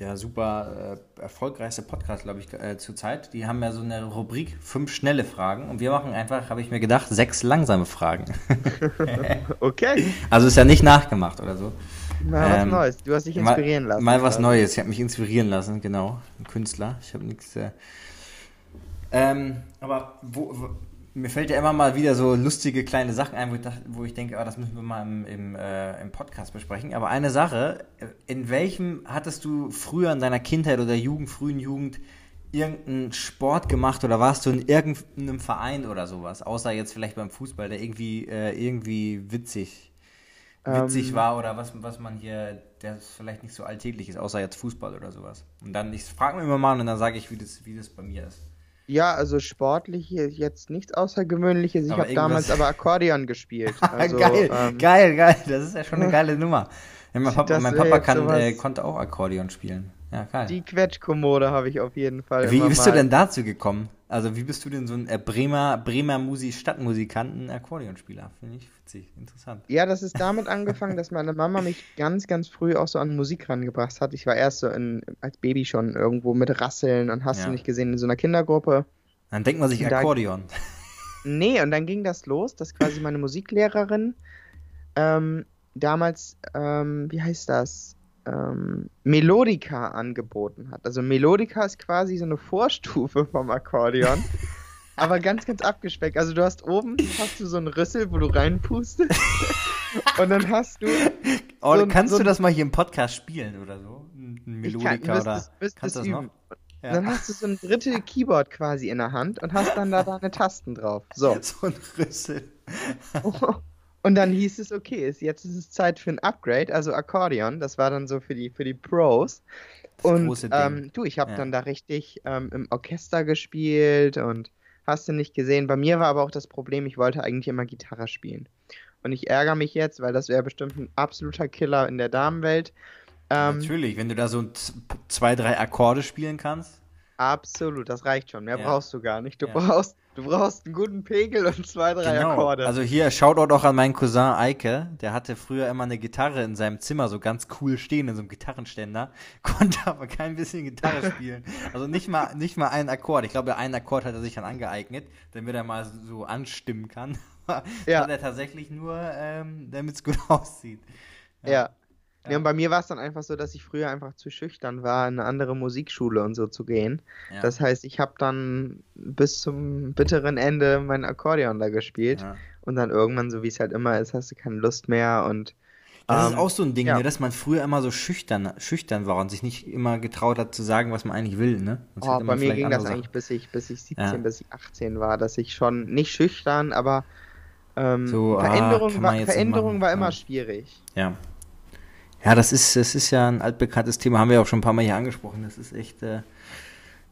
Der super äh, erfolgreichste Podcast, glaube ich, äh, zurzeit. Die haben ja so eine Rubrik fünf schnelle Fragen und wir machen einfach, habe ich mir gedacht, sechs langsame Fragen. okay. Also ist ja nicht nachgemacht oder so. Mal was Ähm, Neues. Du hast dich Mal, inspirieren lassen. mal was Also. Neues. Ich habe mich inspirieren lassen, genau. Ein Künstler. Ich habe nichts. Äh, ähm, aber wo, mir fällt ja immer mal wieder so lustige kleine Sachen ein, wo ich, dachte, wo ich denke, ah, das müssen wir mal im, im, äh, im Podcast besprechen. Aber eine Sache, äh, in welchem hattest du früher in deiner Kindheit oder Jugend, frühen Jugend, irgendeinen Sport gemacht oder warst du in irgendeinem Verein oder sowas? Außer jetzt vielleicht beim Fußball, der irgendwie, äh, irgendwie witzig, witzig Ähm. war oder was, was man hier, der vielleicht nicht so alltäglich ist, außer jetzt Fußball oder sowas. Und dann, ich frage mich immer mal und dann sage ich, wie das, wie das bei mir ist. Ja, also sportlich jetzt nichts Außergewöhnliches. Ich habe damals aber Akkordeon gespielt. Also, geil, ähm, geil, geil. Das ist ja schon eine geile Nummer. Ja, mein Papa, mein Papa kann, äh, konnte auch Akkordeon spielen. Ja, geil. Die Quetschkommode habe ich auf jeden Fall. wie bist mal. du denn dazu gekommen? Also wie bist du denn so ein äh, Bremer, Bremer Musi Stadtmusikanten Akkordeonspieler? Finde ich witzig, interessant. Ja, das ist damit angefangen, dass meine Mama mich ganz, ganz früh auch so an Musik rangebracht hat. Ich war erst so in, als Baby schon irgendwo mit Rasseln und hast Ja. du nicht gesehen in so einer Kindergruppe. Dann denkt man sich Da- Akkordeon. Nee, und dann ging das los, dass quasi meine Musiklehrerin ähm, damals, ähm, wie heißt das? Ähm, Melodica angeboten hat. Also Melodica ist quasi so eine Vorstufe vom Akkordeon. aber ganz, ganz abgespeckt. Also du hast oben hast du so einen Rüssel, wo du reinpustest. und dann hast du. Oh, so kannst so du das mal hier im Podcast spielen oder so? Ein kann- Melodica müsstest- oder müsstest kannst du das üben. noch? Ja. Dann hast du so ein Drittel Keyboard quasi in der Hand und hast dann da deine Tasten drauf. So. so ein Rüssel. Und dann hieß es, okay, ist, jetzt ist es Zeit für ein Upgrade, also Akkordeon. Das war dann so für die, für die Pros. Das und große Ding. ähm, du, ich habe Ja. dann da richtig ähm, im Orchester gespielt und hast du nicht gesehen. Bei mir war aber auch das Problem, ich wollte eigentlich immer Gitarre spielen. Und ich ärgere mich jetzt, weil das wäre bestimmt ein absoluter Killer in der Damenwelt. Ähm, Natürlich, wenn du da so zwei, drei Akkorde spielen kannst. absolut, das reicht schon. Mehr Ja. brauchst du gar nicht. Du Ja. brauchst, du brauchst einen guten Pegel und zwei, drei Akkorde. Also hier Shoutout auch an meinen Cousin Eike. Der hatte früher immer eine Gitarre in seinem Zimmer so ganz cool stehen in so einem Gitarrenständer, konnte aber kein bisschen Gitarre spielen. Also nicht mal nicht mal einen Akkord. Ich glaube, einen Akkord hat er sich dann angeeignet, damit er mal so anstimmen kann. Ja. hat er tatsächlich nur, ähm, damit es gut aussieht. Ja. Ja. Ja. und bei mir war es dann einfach so, dass ich früher einfach zu schüchtern war, in eine andere Musikschule und so zu gehen. Ja. Das heißt, ich habe dann bis zum bitteren Ende mein Akkordeon da gespielt. Ja. Und dann irgendwann, so wie es halt immer ist, hast du keine Lust mehr und Das ähm, ist auch so ein Ding, ja. ne, dass man früher immer so schüchtern, schüchtern war und sich nicht immer getraut hat zu sagen, was man eigentlich will, ne? Oh, bei mir ging das eigentlich bis ich, bis ich 17, Ja. bis ich 18 war, dass ich schon nicht schüchtern, aber ähm, So, ah, Veränderung, man war, Veränderung war immer Ja. schwierig. Ja. Ja, das ist, das ist ja ein altbekanntes Thema, haben wir auch schon ein paar Mal hier angesprochen. Das ist echt, äh,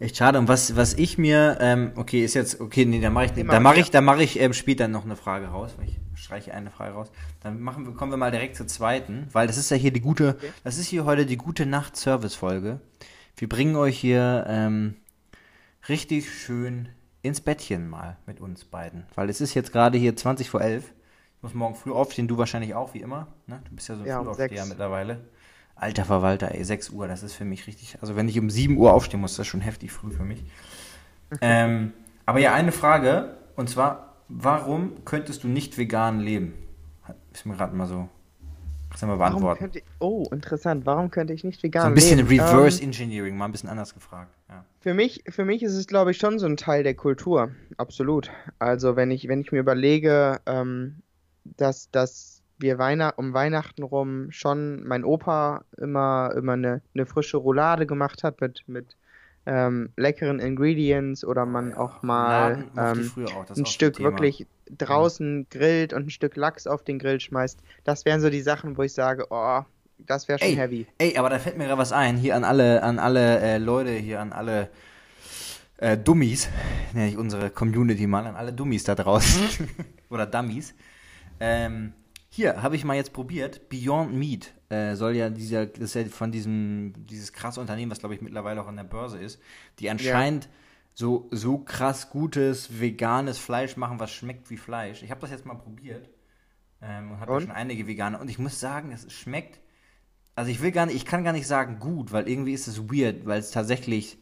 echt schade. Und was, was ich mir, ähm, okay, ist jetzt, okay, nee, da mache ich, da mache ich, da mache ich ähm, später noch eine Frage raus. weil Ich streiche eine Frage raus. Dann machen wir, kommen wir mal direkt zur zweiten, weil das ist ja hier die gute, Okay. das ist hier heute die gute Nacht-Service-Folge. Wir bringen euch hier ähm, richtig schön ins Bettchen mal mit uns beiden, weil es ist jetzt gerade hier 20 vor 11. Ich muss morgen früh aufstehen, du wahrscheinlich auch, wie immer. Ne? Du bist ja so ein Ja, um Frühaufsteher sechs. mittlerweile. Alter Verwalter, ey, 6 Uhr, das ist für mich richtig. Also wenn ich um 7 Uhr aufstehen muss, das ist schon heftig früh für mich. ähm, aber ja, eine Frage, und zwar, warum könntest du nicht vegan leben? Ist mir gerade mal so. Kannst du mal beantworten. ich, oh, interessant, warum könnte ich nicht vegan So ein bisschen leben? Reverse Ähm, Engineering, mal ein bisschen anders gefragt. Ja. Für mich, für mich ist es, glaube ich, schon so ein Teil der Kultur. Absolut. Also wenn ich, wenn ich mir überlege, ähm, dass, dass wir Weihnacht, um Weihnachten rum schon mein Opa immer, immer eine, eine frische Roulade gemacht hat mit, mit ähm, leckeren Ingredients oder man auch mal ähm, auch, ein Stück Thema. wirklich draußen grillt und ein Stück Lachs auf den Grill schmeißt. Das wären so die Sachen, wo ich sage, oh, das wäre schon Ey, heavy. ey, aber da fällt mir gerade was ein. Hier an alle, an alle äh, Leute, hier an alle äh, Dummies, nenne ich unsere Community mal, an alle Dummies da draußen. Oder Dummies. Ähm, hier, habe ich mal jetzt probiert. Beyond Meat äh, soll ja dieser, das ist ja von diesem, dieses krasse Unternehmen, was glaube ich mittlerweile auch an der Börse ist, die anscheinend so, so krass gutes veganes Fleisch machen, was schmeckt wie Fleisch. Ich habe das jetzt mal probiert. Ähm, und habe ja schon einige vegane. Und ich muss sagen, es schmeckt also ich will gar nicht, ich kann gar nicht sagen gut, weil irgendwie ist es weird, weil es tatsächlich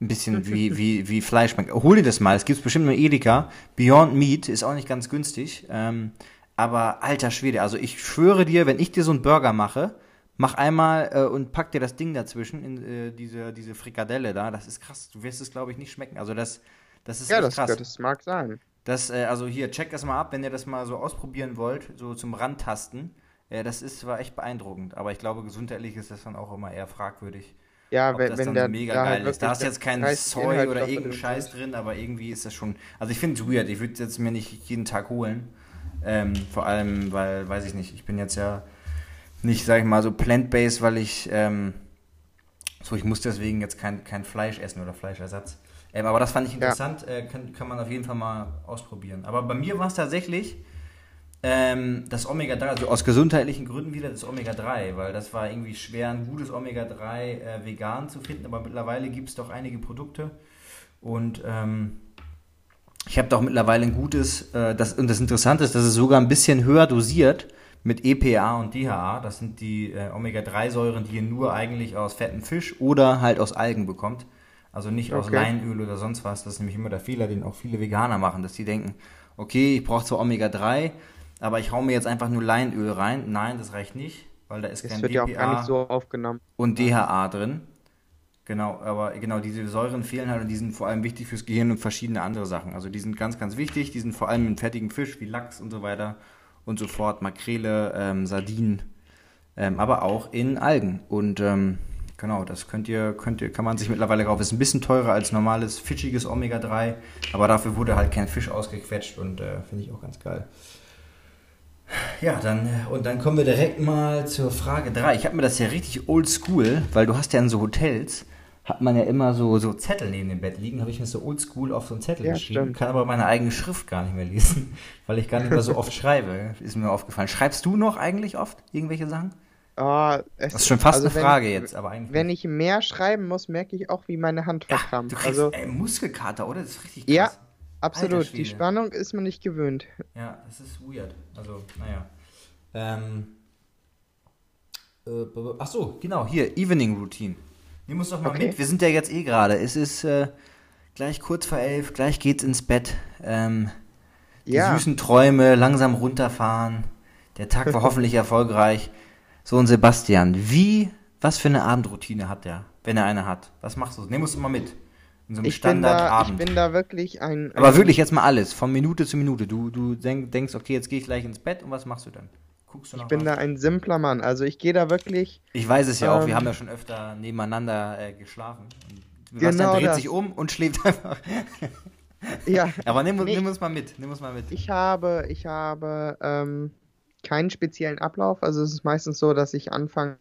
ein bisschen wie, wie, wie Fleisch schmeckt. Hol dir das mal, es gibt bestimmt nur Edeka. Beyond Meat ist auch nicht ganz günstig. Ähm, Aber alter Schwede, also ich schwöre dir, wenn ich dir so einen Burger mache, mach einmal äh, und pack dir das Ding dazwischen in äh, diese, diese Frikadelle da, das ist krass. Du wirst es, glaube ich, nicht schmecken. Also das, das ist Ja, das, krass. das mag sein. Das, äh, also hier, check das mal ab, wenn ihr das mal so ausprobieren wollt, so zum Randtasten. Äh, das ist, war echt beeindruckend. Aber ich glaube, gesundheitlich ist das dann auch immer eher fragwürdig. Ja, wenn, das wenn dann der mega da geil halt ist. Da ist jetzt kein 30 Soy oder Inhaltsstoffe irgendein drin Scheiß sind. drin, aber irgendwie ist das schon. Also ich finde es weird. Ich würde es jetzt mir nicht jeden Tag holen. Ähm, vor allem, weil, weiß ich nicht, ich bin jetzt ja nicht, sag ich mal, so plant-based, weil ich, ähm, so, ich muss deswegen jetzt kein, kein Fleisch essen oder Fleischersatz. Ähm, aber das fand ich interessant, äh, kann, kann man auf jeden Fall mal ausprobieren. Aber bei mir war es tatsächlich ähm, das Omega-3, also aus gesundheitlichen Gründen wieder das Omega-3, weil das war irgendwie schwer, ein gutes Omega-3 äh, vegan zu finden, aber mittlerweile gibt es doch einige Produkte und ähm, ich habe doch mittlerweile ein gutes, äh, das, und das Interessante ist, dass es sogar ein bisschen höher dosiert mit EPA und DHA. Das sind die äh, Omega-3-Säuren, die ihr nur eigentlich aus fettem Fisch oder halt aus Algen bekommt. Also nicht aus Okay. Leinöl oder sonst was. Das ist nämlich immer der Fehler, den auch viele Veganer machen, dass die denken, okay, ich brauche zwar Omega-3, aber ich hau mir jetzt einfach nur Leinöl rein. Nein, das reicht nicht, weil da ist Das kein wird ja auch DPA gar nicht so aufgenommen. und DHA drin. Genau, aber genau, diese Säuren fehlen halt und die sind vor allem wichtig fürs Gehirn und verschiedene andere Sachen. Also die sind ganz, ganz wichtig. Die sind vor allem in fertigen Fisch wie Lachs und so weiter und so fort, Makrele, ähm, Sardinen, ähm, aber auch in Algen. Und ähm, genau, das könnt ihr, könnt ihr, kann man sich mittlerweile kaufen. Ist ein bisschen teurer als normales fischiges Omega-3, aber dafür wurde halt kein Fisch ausgequetscht und äh, finde ich auch ganz geil. Ja, dann, äh, und dann kommen wir direkt mal zur Frage 3. Ich habe mir das ja richtig oldschool, weil du hast ja in so Hotels, hat man ja immer so, so Zettel neben dem Bett liegen, habe ich mir so oldschool auf so einen Zettel Ja, geschrieben, stimmt. kann aber meine eigene Schrift gar nicht mehr lesen, weil ich gar nicht mehr so oft schreibe, ist mir aufgefallen. Schreibst du noch eigentlich oft irgendwelche Sachen? Es, Das ist schon fast also eine wenn- Frage jetzt, aber eigentlich Wenn nicht. ich mehr schreiben muss, merke ich auch, wie meine Hand ja, verkrampft. du kriegst also, ey, Muskelkater, oder? Das ist richtig krass. ja, absolut. Die Spannung ist man nicht gewöhnt. Ja, das ist weird. Also, naja. Ähm. Äh, ach so, genau, hier, Evening Routine. Nimm uns doch mal Okay. mit. Wir sind ja jetzt eh gerade. Es ist äh, gleich kurz vor elf, gleich geht's ins Bett. Ähm, die Ja. süßen Träume, langsam runterfahren. Der Tag war hoffentlich erfolgreich. So, und Sebastian, wie, was für eine Abendroutine hat der, wenn er eine hat? Was machst du? Nimm uns doch mal mit. In so einem Ich bin, da, ich Standardabend. bin da wirklich ein. Aber wirklich jetzt mal alles, von Minute zu Minute. Du, du denk, denkst, okay, jetzt gehe ich gleich ins Bett und was machst du dann? Guckst du noch Ich bin was? da ein simpler Mann. Also ich gehe da wirklich. Ich weiß es ja auch, wir Ähm, haben ja schon öfter nebeneinander äh, geschlafen. Und Genau Sebastian dreht das. sich um und schläft einfach. Ja, Aber nimm, Nee. nimm uns mal mit, nimm uns mal mit. ich habe, ich habe ähm, keinen speziellen Ablauf. Also es ist meistens so, dass ich anfange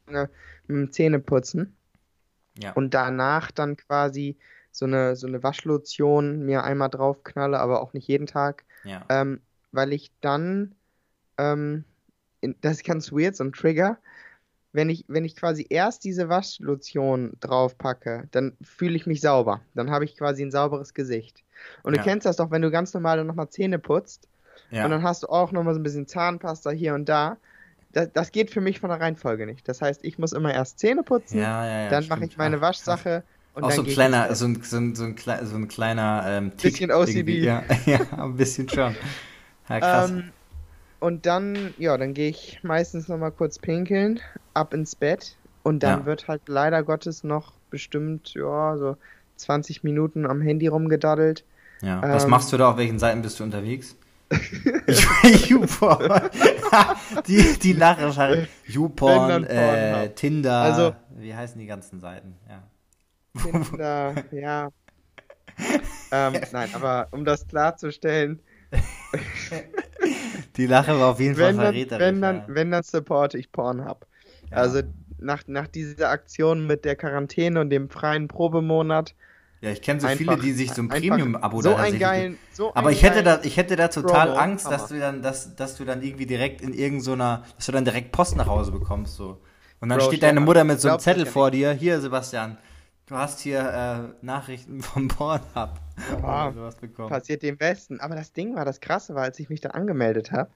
mit dem Zähneputzen Ja. und danach dann quasi so eine, so eine Waschlotion mir einmal draufknalle, aber auch nicht jeden Tag. ja. Ähm, weil ich dann, ähm, in, das ist ganz weird, so ein Trigger. Wenn ich, wenn ich quasi erst diese Waschlotion draufpacke, dann fühle ich mich sauber. Dann habe ich quasi ein sauberes Gesicht. Und Ja. du kennst das doch, wenn du ganz normal dann nochmal Zähne putzt ja. und dann hast du auch nochmal so ein bisschen Zahnpasta hier und da. Das, das geht für mich von der Reihenfolge nicht. Das heißt, ich muss immer erst Zähne putzen, ja, dann mache ich meine Ach, Waschsache und Auch so ein kleiner, so ein, so ein, so ein, klei- so ein kleiner ähm, Tick Bisschen OCD. Ja, ja, ein bisschen schon. Ja, krass. Ähm, und dann, ja, dann gehe ich meistens nochmal kurz pinkeln, ab ins Bett und dann Ja. wird halt leider Gottes noch bestimmt, ja, so 20 Minuten am Handy rumgedaddelt. ja. Was ähm, machst du da? Auf welchen Seiten bist du unterwegs? YouPorn. die, die Lache ist halt YouPorn, äh. Tinder, Also- wie heißen die ganzen Seiten? Ja. Kinder, ja. ähm, nein, aber um das klarzustellen, Die Lache war auf jeden Fall verräterisch. wenn dann, ja. wenn dann supporte ich Pornhub. Ja. Also nach, nach dieser Aktion mit der Quarantäne und dem freien Probemonat. ja, ich kenne so einfach- viele, die sich so ein Premium-Abo so da einen geilen, so Aber einen ich hätte da, ich hätte da total Promo, Angst, dass du dann, dass, dass du dann irgendwie direkt in irgendeiner, dass du dann direkt Post nach Hause bekommst, so. Und dann Bro, steht deine Mutter mit so einem Zettel vor dir. Hier, Sebastian, du hast hier äh, Nachrichten vom Pornhub. Ja. Sowas bekommen. passiert dem Besten. Aber das Ding war, das Krasse war, als ich mich da angemeldet habe,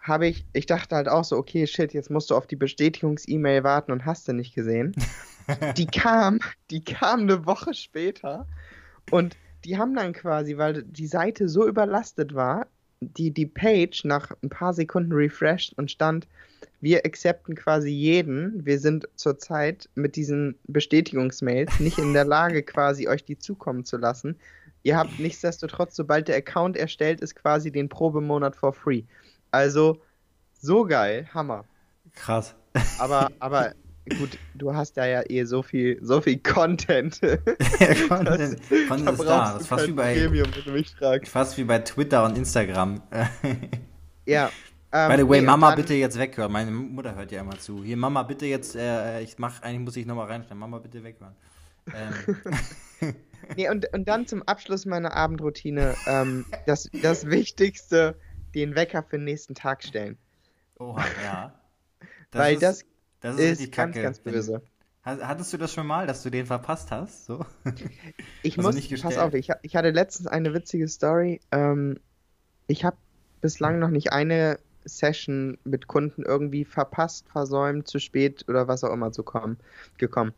habe ich, ich dachte halt auch so, okay, shit, jetzt musst du auf die Bestätigungs-E-Mail warten und hast du nicht gesehen. die kam, die kam eine Woche später und die haben dann quasi, weil die Seite so überlastet war, die, die Page nach ein paar Sekunden refreshed und stand, wir accepten quasi jeden. Wir sind zurzeit mit diesen Bestätigungsmails nicht in der Lage, quasi euch die zukommen zu lassen. Ihr habt nichtsdestotrotz, sobald der Account erstellt ist, quasi den Probemonat for free. Also, so geil, Hammer. Krass. Aber, aber gut, du hast ja ja eh so viel, so viel Content. ja, Content, Content ist da. Das ist fast wie, bei, Premium, wenn du mich fragst. fast wie bei Twitter und Instagram. ja. Ähm, By the way, nee, Mama, bitte jetzt weghören. Meine Mutter hört ja immer zu. Hier, Mama, bitte jetzt, äh, ich mach, eigentlich muss ich nochmal reinstellen. Mama, bitte weghören. Ähm. nee, und, und dann zum Abschluss meiner Abendroutine ähm, das, das Wichtigste, den Wecker für den nächsten Tag stellen. Oha, ja. Das Weil ist, das, das ist, ist ganz, ganz böse. Hattest du das schon mal, dass du den verpasst hast? So? Ich also muss, pass auf, ich, ich, hatte letztens eine witzige Story. Ähm, ich habe bislang noch nicht eine Session mit Kunden irgendwie verpasst, versäumt, zu spät oder was auch immer zu kommen, gekommen.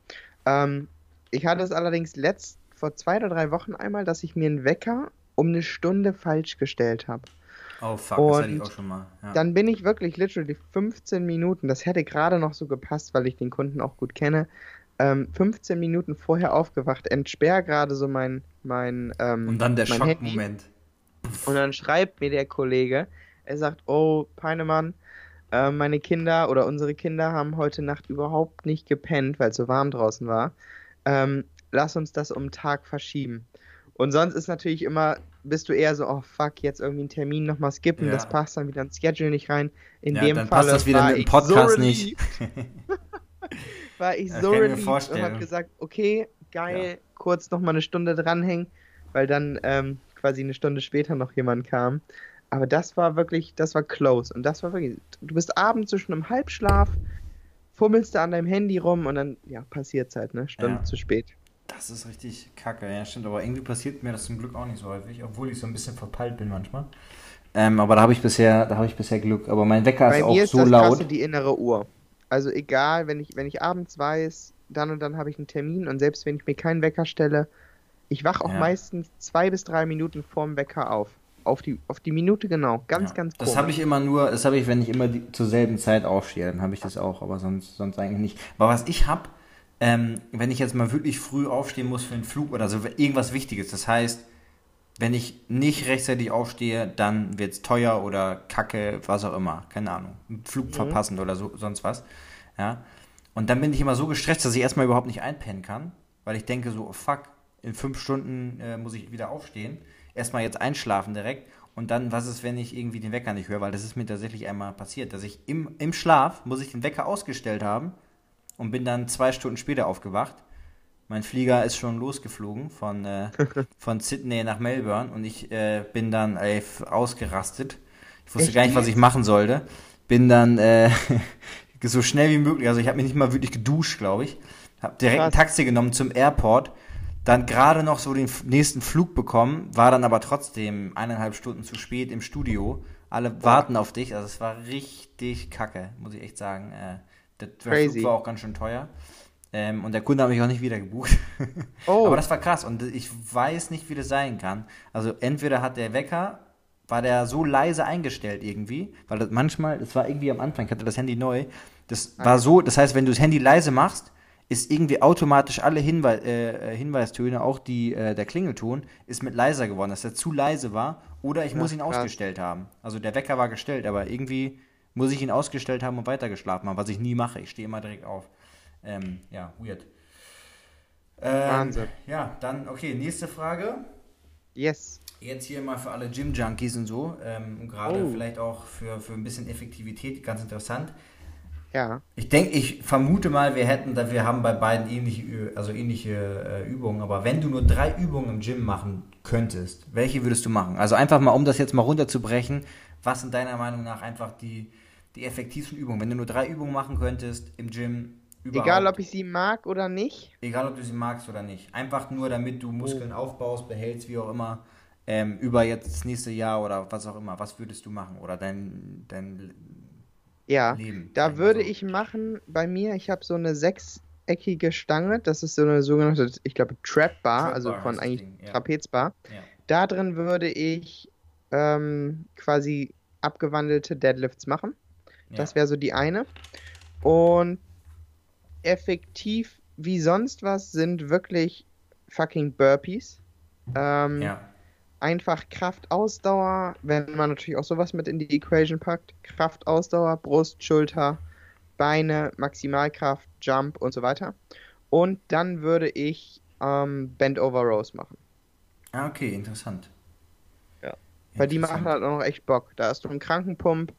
Ähm, ich hatte es allerdings letzt, vor zwei oder drei Wochen einmal, dass ich mir einen Wecker um eine Stunde falsch gestellt habe. Oh fuck, und das hatte ich auch schon mal. Ja. Dann bin ich wirklich literally 15 Minuten, das hätte gerade noch so gepasst, weil ich den Kunden auch gut kenne, ähm, 15 Minuten vorher aufgewacht, entsperr gerade so mein, mein ähm, Und dann der Schockmoment. Und dann schreibt mir der Kollege, er sagt, oh, Peinemann, äh, meine Kinder oder unsere Kinder haben heute Nacht überhaupt nicht gepennt, weil es so warm draußen war. Ähm, lass uns das um den Tag verschieben. Und sonst ist natürlich immer, bist du eher so, oh fuck, jetzt irgendwie einen Termin nochmal skippen, ja. das passt dann wieder ins Schedule nicht rein. In ja, dem dann Fall passt das wieder mit dem Podcast so nicht. war ich so relieved und hab gesagt, okay, geil, ja. kurz nochmal eine Stunde dranhängen, weil dann ähm, quasi eine Stunde später noch jemand kam. Aber das war wirklich, das war close. Und das war wirklich, du bist abends schon im Halbschlaf, fummelst da an deinem Handy rum und dann, ja, passiert's halt, ne? Stunde ja. zu spät. Das ist richtig kacke, ja, stimmt. Aber irgendwie passiert mir das zum Glück auch nicht so häufig, obwohl ich so ein bisschen verpeilt bin manchmal. Ähm, aber da habe ich bisher, da habe ich bisher Glück. Aber mein Wecker Bei ist auch ist so das laut. Krasse, die innere Uhr. Also egal, wenn ich, wenn ich abends weiß, dann und dann habe ich einen Termin und selbst wenn ich mir keinen Wecker stelle, ich wache auch ja. meistens zwei bis drei Minuten vorm Wecker auf. Auf die, auf die Minute genau. Ganz, ja. ganz komisch. Das habe ich immer nur, das habe ich, wenn ich immer die, zur selben Zeit aufstehe, dann habe ich das auch, aber sonst, sonst eigentlich nicht. Aber was ich habe, ähm, wenn ich jetzt mal wirklich früh aufstehen muss für einen Flug oder so, irgendwas Wichtiges, das heißt, wenn ich nicht rechtzeitig aufstehe, dann wird es teuer oder kacke, was auch immer. Keine Ahnung. Flug mhm. verpassen oder so, sonst was. Ja. Und dann bin ich immer so gestresst, dass ich erstmal überhaupt nicht einpennen kann, weil ich denke so, oh fuck, in fünf Stunden äh, muss ich wieder aufstehen. Erstmal jetzt einschlafen direkt. Und dann, was ist, wenn ich irgendwie den Wecker nicht höre? Weil das ist mir tatsächlich einmal passiert, dass ich im, im Schlaf, muss ich den Wecker ausgestellt haben und bin dann zwei Stunden später aufgewacht. Mein Flieger ist schon losgeflogen von, äh, von Sydney nach Melbourne und ich äh, bin dann ey, ausgerastet. Ich wusste Echt? gar nicht, was ich machen sollte. Bin dann äh, so schnell wie möglich, also ich habe mich nicht mal wirklich geduscht, glaube ich. Habe direkt Krass. ein Taxi genommen zum Airport dann gerade noch so den nächsten Flug bekommen, war dann aber trotzdem eineinhalb Stunden zu spät im Studio. Alle warten auf dich, also es war richtig kacke, muss ich echt sagen. Äh, der, der Flug war auch ganz schön teuer. Ähm, und der Kunde hat mich auch nicht wieder gebucht. Oh. aber das war krass und ich weiß nicht, wie das sein kann. Also entweder hat der Wecker, war der so leise eingestellt irgendwie, weil das manchmal, das war irgendwie am Anfang, ich hatte das Handy neu, das war so, das heißt, wenn du das Handy leise machst, ist irgendwie automatisch alle Hinwe äh, äh, Hinweistöne, auch die, äh, der Klingelton, ist mit leiser geworden, dass er zu leise war oder ich ja, muss ihn krass. ausgestellt haben. Also der Wecker war gestellt, aber irgendwie muss ich ihn ausgestellt haben und weitergeschlafen haben, was ich nie mache. Ich stehe immer direkt auf. Ähm, ja, weird. Ähm, Wahnsinn. Ja, dann, okay, nächste Frage. Yes. Jetzt hier mal für alle Gym-Junkies und so, ähm, gerade oh. vielleicht auch für, für ein bisschen Effektivität, ganz interessant. Ja. Ich denke, ich vermute mal, wir hätten, wir haben bei beiden ähnliche, also ähnliche äh, Übungen, aber wenn du nur drei Übungen im Gym machen könntest, welche würdest du machen? Also einfach mal, um das jetzt mal runterzubrechen, was sind deiner Meinung nach einfach die, die effektivsten Übungen? Wenn du nur drei Übungen machen könntest im Gym, überhaupt, Egal, ob ich sie mag oder nicht? Egal, ob du sie magst oder nicht. Einfach nur, damit du Muskeln oh. aufbaust, behältst, wie auch immer, ähm, über jetzt das nächste Jahr oder was auch immer. Was würdest du machen? Oder dein, dein ja, Leben. Da würde so. ich machen, bei mir, ich habe so eine sechseckige Stange, das ist so eine sogenannte, ich glaube, Trap Bar, Trap also von eigentlich Ding, ja. Trapezbar. Ja. Da drin würde ich ähm, quasi abgewandelte Deadlifts machen. Ja. Das wäre so die eine. Und effektiv wie sonst was sind wirklich fucking Burpees. Ähm, ja. Einfach Kraft, Ausdauer, wenn man natürlich auch sowas mit in die Equation packt. Kraft, Ausdauer, Brust, Schulter, Beine, Maximalkraft, Jump und so weiter. Und dann würde ich ähm, Bend Over Rows machen. Ah, okay, interessant. Ja. Weil die machen halt auch noch echt Bock. Da hast du einen Krankenpump,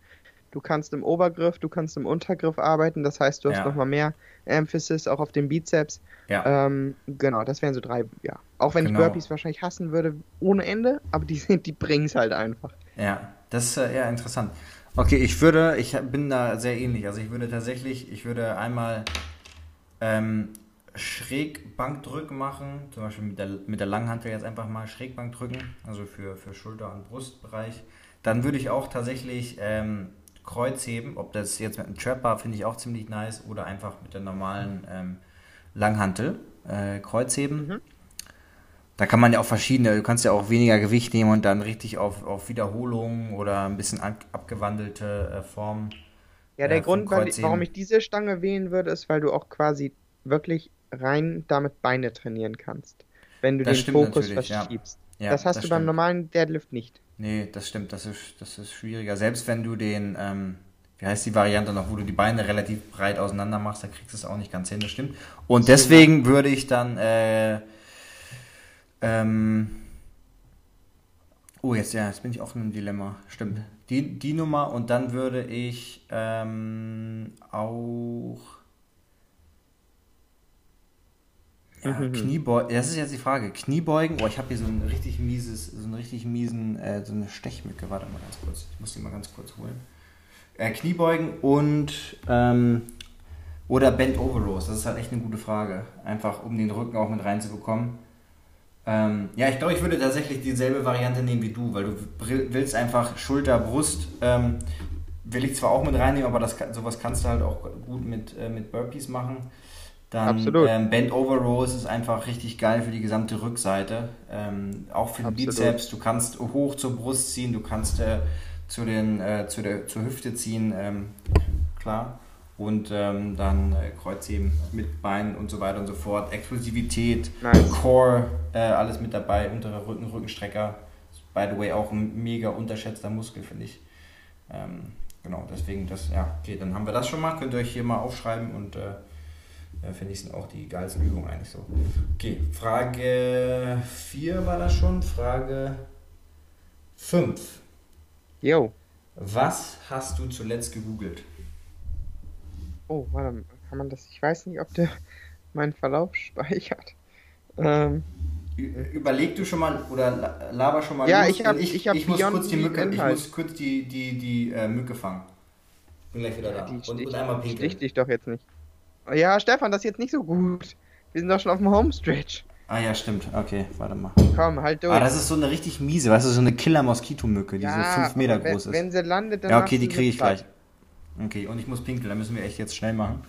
du kannst im Obergriff, du kannst im Untergriff arbeiten. Das heißt, du hast Ja. nochmal mehr Emphasis auch auf den Bizeps. Ja. Ähm, genau, das wären so drei, ja. Auch wenn Genau. ich Burpees wahrscheinlich hassen würde, ohne Ende, aber die, die bringen es halt einfach. Ja, das ist äh, ja interessant. Okay, ich würde, ich bin da sehr ähnlich. Also ich würde tatsächlich, ich würde einmal ähm, Schrägbankdrücken machen, zum Beispiel mit der, mit der Langhantel jetzt einfach mal Schrägbankdrücken, also für, für Schulter- und Brustbereich. Dann würde ich auch tatsächlich ähm, Kreuzheben, ob das jetzt mit einem Trapper finde ich auch ziemlich nice oder einfach mit der normalen ähm, Langhantel äh, Kreuzheben. Mhm. Da kann man ja auch verschiedene, du kannst ja auch weniger Gewicht nehmen und dann richtig auf, auf Wiederholungen oder ein bisschen ab, abgewandelte äh, Formen. Ja, der Äh, Grund, Kreuzheben. warum ich diese Stange wählen würde, ist, weil du auch quasi wirklich rein damit Beine trainieren kannst. Wenn du Das den Fokus natürlich, ja. verschiebst. Ja, das hast du beim stimmt. normalen Deadlift nicht. Nee, das stimmt, das ist, das ist schwieriger. Selbst wenn du den, ähm, wie heißt die Variante noch, wo du die Beine relativ breit auseinander machst, dann kriegst du es auch nicht ganz hin, das stimmt. Und deswegen würde ich dann, äh, ähm, oh, jetzt, ja, jetzt bin ich auch in einem Dilemma, stimmt. Die, die Nummer und dann würde ich ähm, auch ja, Kniebeugen, das ist jetzt die Frage, Kniebeugen, oh, ich habe hier so ein richtig mieses, so einen richtig miesen, äh, so eine Stechmücke, warte mal ganz kurz, ich muss die mal ganz kurz holen. Äh, Kniebeugen und ähm, oder Bend Over Rows, das ist halt echt eine gute Frage. Einfach um den Rücken auch mit reinzubekommen. Ähm, ja, ich glaube, ich würde tatsächlich dieselbe Variante nehmen wie du, weil du willst einfach Schulter, Brust, ähm, will ich zwar auch mit reinnehmen, aber das, sowas kannst du halt auch gut mit, äh, mit Burpees machen. Dann Absolut. Ähm, Bend Over Rows ist einfach richtig geil für die gesamte Rückseite. Ähm, auch für den Absolut. Bizeps. Du kannst hoch zur Brust ziehen, du kannst äh, zu, den, äh, zu der, zur Hüfte ziehen, ähm, klar. Und ähm, dann äh, Kreuzheben mit Beinen und so weiter und so fort. Explosivität, Nice. Core, äh, alles mit dabei. Unterer Rücken, Rückenstrecker. By the way, auch ein mega unterschätzter Muskel, finde ich. Ähm, genau, deswegen das, ja, okay, dann haben wir das schon mal. Könnt ihr euch hier mal aufschreiben und äh, äh, finde ich, sind auch die geilsten Übungen eigentlich so. Okay, Frage 4 war das schon. Frage 5. Yo. Was hast du zuletzt gegoogelt? Oh, warte, kann man das? Ich weiß nicht, ob der meinen Verlauf speichert. Ähm, Ü- Überleg du schon mal oder la- laber schon mal Ja, los, ich hab- denn ich hab ich muss kurz die Mücke, ich muss kurz die, die, die äh, Mücke fangen. Bin gleich wieder da. die Und, stich, und einmal stich pinkeln. dich doch jetzt nicht. Ja, Stefan, das ist jetzt nicht so gut. Wir sind doch schon auf dem Homestretch. Ah ja, stimmt. Okay, warte mal. Komm, halt durch. Ah, das ist so eine richtig miese, weißt du, so eine Killer-Moskitomücke, die so 5 Meter aber wenn, groß ist. Wenn sie landet, dann ja, okay, die du kriege ich gleich. Okay, und ich muss pinkeln, da müssen wir echt jetzt schnell machen.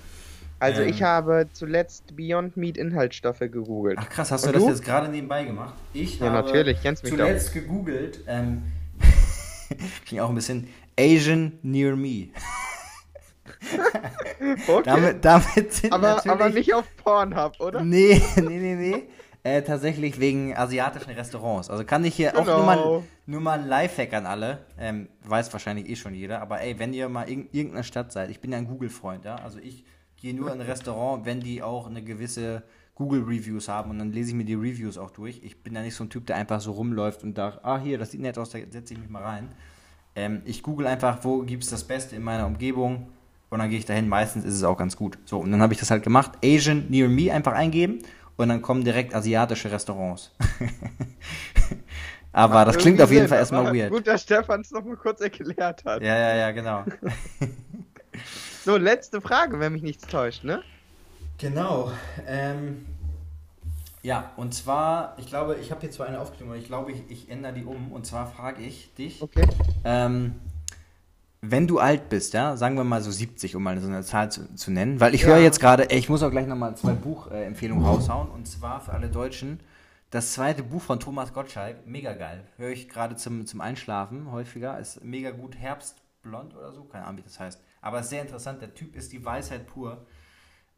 Also Ähm. ich habe zuletzt Beyond Meat Inhaltsstoffe gegoogelt. Ach krass, hast du Und das du? jetzt gerade nebenbei gemacht? Ich Ja, habe natürlich, kennst mich zuletzt gegoogelt, ähm, klingt auch ein bisschen Asian Near Me. Okay. Damit, damit sind aber, natürlich... aber nicht auf Pornhub, oder? Nee, nee, nee, nee. Äh, tatsächlich wegen asiatischen Restaurants. Also kann ich hier auch Genau. nur mal, nur mal ein Lifehack an alle. Ähm, weiß wahrscheinlich eh schon jeder. Aber ey, wenn ihr mal in irgendeiner Stadt seid, ich bin ja ein Google-Freund, ja. Also ich gehe nur in ein Restaurant, wenn die auch eine gewisse Google-Reviews haben und dann lese ich mir die Reviews auch durch. Ich bin da nicht so ein Typ, der einfach so rumläuft und sagt, ah hier, das sieht nett aus, da setze ich mich mal rein. Ähm, ich google einfach, wo gibt es das Beste in meiner Umgebung und dann gehe ich dahin. Meistens ist es auch ganz gut. So, und dann habe ich das halt gemacht. Asian Near Me einfach eingeben und dann kommen direkt asiatische Restaurants. Aber das klingt auf jeden Sinn, Fall erstmal weird. Gut, dass Stefan es nochmal kurz erklärt hat. Ja, ja, ja, genau. So, letzte Frage, wenn mich nichts täuscht, ne? Genau. Ähm, ja, und zwar, ich glaube, ich habe hier zwar eine aufgeschrieben, aber ich glaube, ich, ich ändere die um. Und zwar frage ich dich, Okay. ähm, wenn du alt bist, ja, sagen wir mal so 70, um mal so eine Zahl zu, zu nennen, weil ich Ja. höre jetzt gerade, ich muss auch gleich nochmal zwei Buchempfehlungen raushauen. Und zwar für alle Deutschen, Das zweite Buch von Thomas Gottschalk, mega geil. Höre ich gerade zum, zum Einschlafen häufiger. Ist mega gut. Herbstblond oder so, keine Ahnung, wie das heißt. Aber ist sehr interessant. Der Typ ist die Weisheit pur.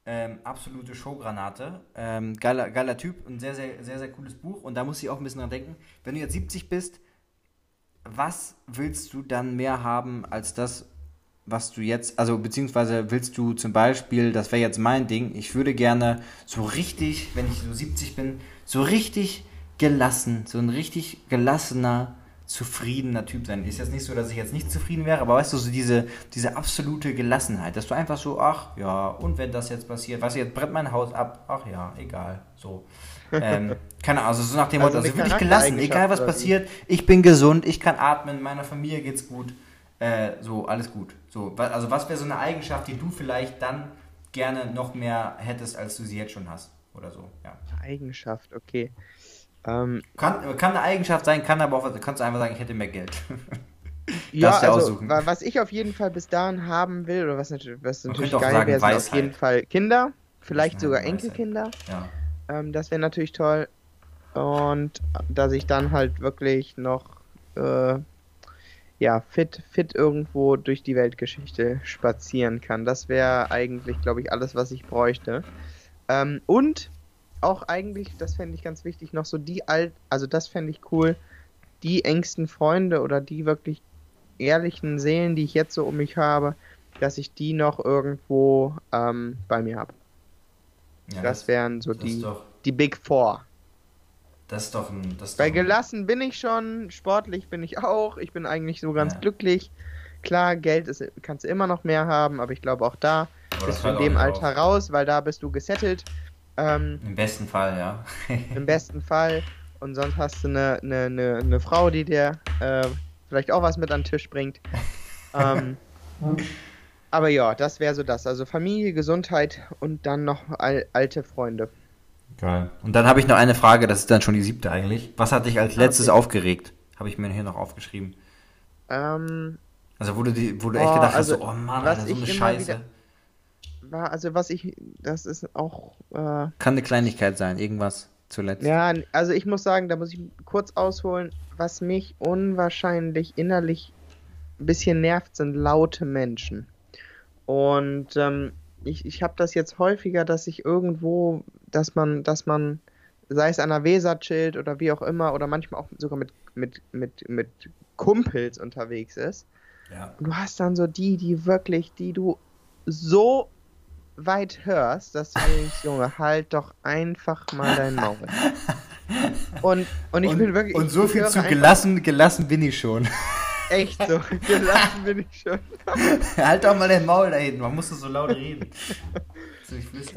Ähm, absolute Showgranate. Ähm, geiler, geiler Typ. Ein sehr, sehr, sehr, sehr cooles Buch. Und da muss ich auch ein bisschen dran denken. Wenn du jetzt 70 bist, was willst du dann mehr haben als das, was du jetzt, also beziehungsweise willst du zum Beispiel, das wäre jetzt mein Ding, ich würde gerne so richtig, wenn ich so 70 bin, so richtig gelassen, so ein richtig gelassener, zufriedener Typ sein. Ist jetzt nicht so, dass ich jetzt nicht zufrieden wäre, aber weißt du, so diese, diese absolute Gelassenheit, dass du einfach so, ach ja, und wenn das jetzt passiert, du, jetzt brennt mein Haus ab, ach ja, egal, so. Ähm, keine Ahnung, also so nach dem Also Motto, also eine wirklich gelassen, egal was passiert, ich bin gesund, ich kann atmen, meiner Familie geht's gut, äh, so, alles gut. So, also was wäre so eine Eigenschaft, die du vielleicht dann gerne noch mehr hättest, als du sie jetzt schon hast? Oder so, ja. Eigenschaft, okay. Ähm, Kann, kann eine Eigenschaft sein, kann aber auch, kannst du einfach sagen, ich hätte mehr Geld. ja, also aussuchen. wa- was ich auf jeden Fall bis dahin haben will, oder was natürlich, was natürlich geil wäre, sind auf jeden Fall Kinder, vielleicht sogar Weisheit. Enkelkinder. ja. Ähm, das wäre natürlich toll. Und dass ich dann halt wirklich noch äh, ja, fit, fit irgendwo durch die Weltgeschichte spazieren kann. Das wäre eigentlich, glaube ich, alles, was ich bräuchte. Ähm, und auch eigentlich, das fände ich ganz wichtig, noch so die alt, also das fände ich cool, die engsten Freunde oder die wirklich ehrlichen Seelen, die ich jetzt so um mich habe, dass ich die noch irgendwo ähm, bei mir habe. Ja Das wären so das die, doch, die Big Four. das ist doch ein, das Bei ein, gelassen bin ich schon, sportlich bin ich auch. Ich bin eigentlich so ganz Ja. glücklich. Klar, Geld ist, kannst du immer noch mehr haben, aber ich glaube auch da aber bist du in dem Alter auf. raus, weil da bist du gesettelt. Ähm, Im besten Fall, ja. Im besten Fall. Und sonst hast du eine, eine, eine, eine Frau, die dir äh, vielleicht auch was mit an den Tisch bringt. Ähm, aber ja, das wäre so das. Also Familie, Gesundheit und dann noch al alte Freunde. Geil. Und dann habe ich noch eine Frage, das ist dann schon die siebte eigentlich. Was hat dich als Ah, letztes okay. aufgeregt? Habe ich mir hier noch aufgeschrieben. Ähm, Also wo du, die, wo du echt Oh, gedacht also, hast, so, oh Mann, was Alter, so eine Scheiße. war, also was ich, das ist auch, äh, Kann eine Kleinigkeit sein, irgendwas zuletzt. ja, also ich muss sagen, da muss ich kurz ausholen, was mich unwahrscheinlich innerlich ein bisschen nervt, sind laute Menschen. Und ähm, ich, ich habe das jetzt häufiger, dass ich irgendwo, dass man, dass man, sei es an der Weser chillt oder wie auch immer, oder manchmal auch sogar mit, mit, mit, mit Kumpels unterwegs ist. Ja. Und du hast dann so die, die wirklich, die du so weit hörst, dass du denkst, Junge, halt doch einfach mal dein Maul. Und, und ich und, bin wirklich. und so viel zu gelassen, gelassen bin ich schon. Echt so. Gelassen bin ich schon. halt doch mal den Maul da hinten, man muss so laut reden.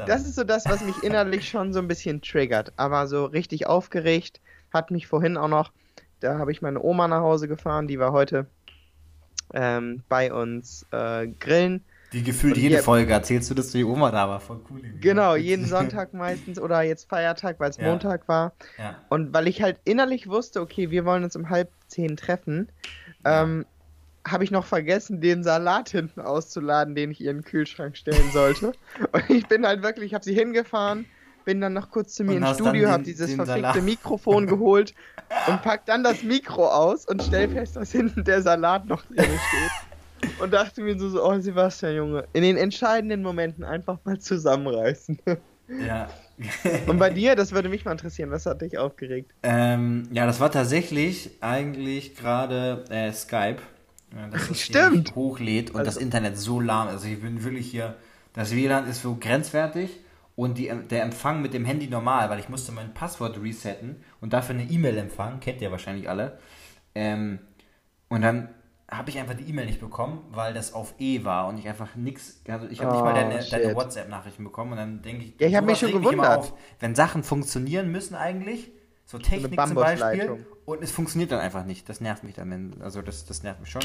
Das ist so das, was mich innerlich schon so ein bisschen triggert. Aber so richtig aufgeregt hat mich vorhin auch noch. Da habe ich meine Oma nach Hause gefahren, die war heute ähm, bei uns äh, grillen. die gefühlt jede hier- Folge erzählst du, dass die Oma da war. Voll cool. Genau, jeden Sonntag meistens oder jetzt Feiertag, weil es Ja. Montag war. Ja. Und weil ich halt innerlich wusste, okay, wir wollen uns um halb zehn treffen, ähm, habe ich noch vergessen, den Salat hinten auszuladen, den ich ihr in den Kühlschrank stellen sollte. und ich bin halt wirklich, ich habe sie hingefahren, bin dann noch kurz zu mir ins Studio, habe dieses den verfickte Salat- Mikrofon geholt und pack dann das Mikro aus und stell fest, dass hinten der Salat noch drin steht. Und dachte mir so, so, oh Sebastian, Junge, in den entscheidenden Momenten einfach mal zusammenreißen. Ja. Und bei dir, das würde mich mal interessieren, was hat dich aufgeregt? Ähm, ja, das war tatsächlich eigentlich gerade äh, Skype. Ja, dass es Stimmt. hochlädt und Also- das Internet so lahm. Also ich bin wirklich hier, das WLAN ist so grenzwertig und die, der Empfang mit dem Handy normal, weil ich musste mein Passwort resetten und dafür eine E-Mail empfangen, kennt ihr wahrscheinlich alle. Ähm, und dann habe ich einfach die E-Mail nicht bekommen, weil das auf E war und ich einfach nix, also ich habe nicht mal Oh, deine, deine. WhatsApp-Nachrichten bekommen und dann denke ich, Ja, ich hab mich schon gewundert. auf, wenn Sachen funktionieren müssen eigentlich, so Technik zum Beispiel, und es funktioniert dann einfach nicht. Das nervt mich dann, also das, das nervt mich schon.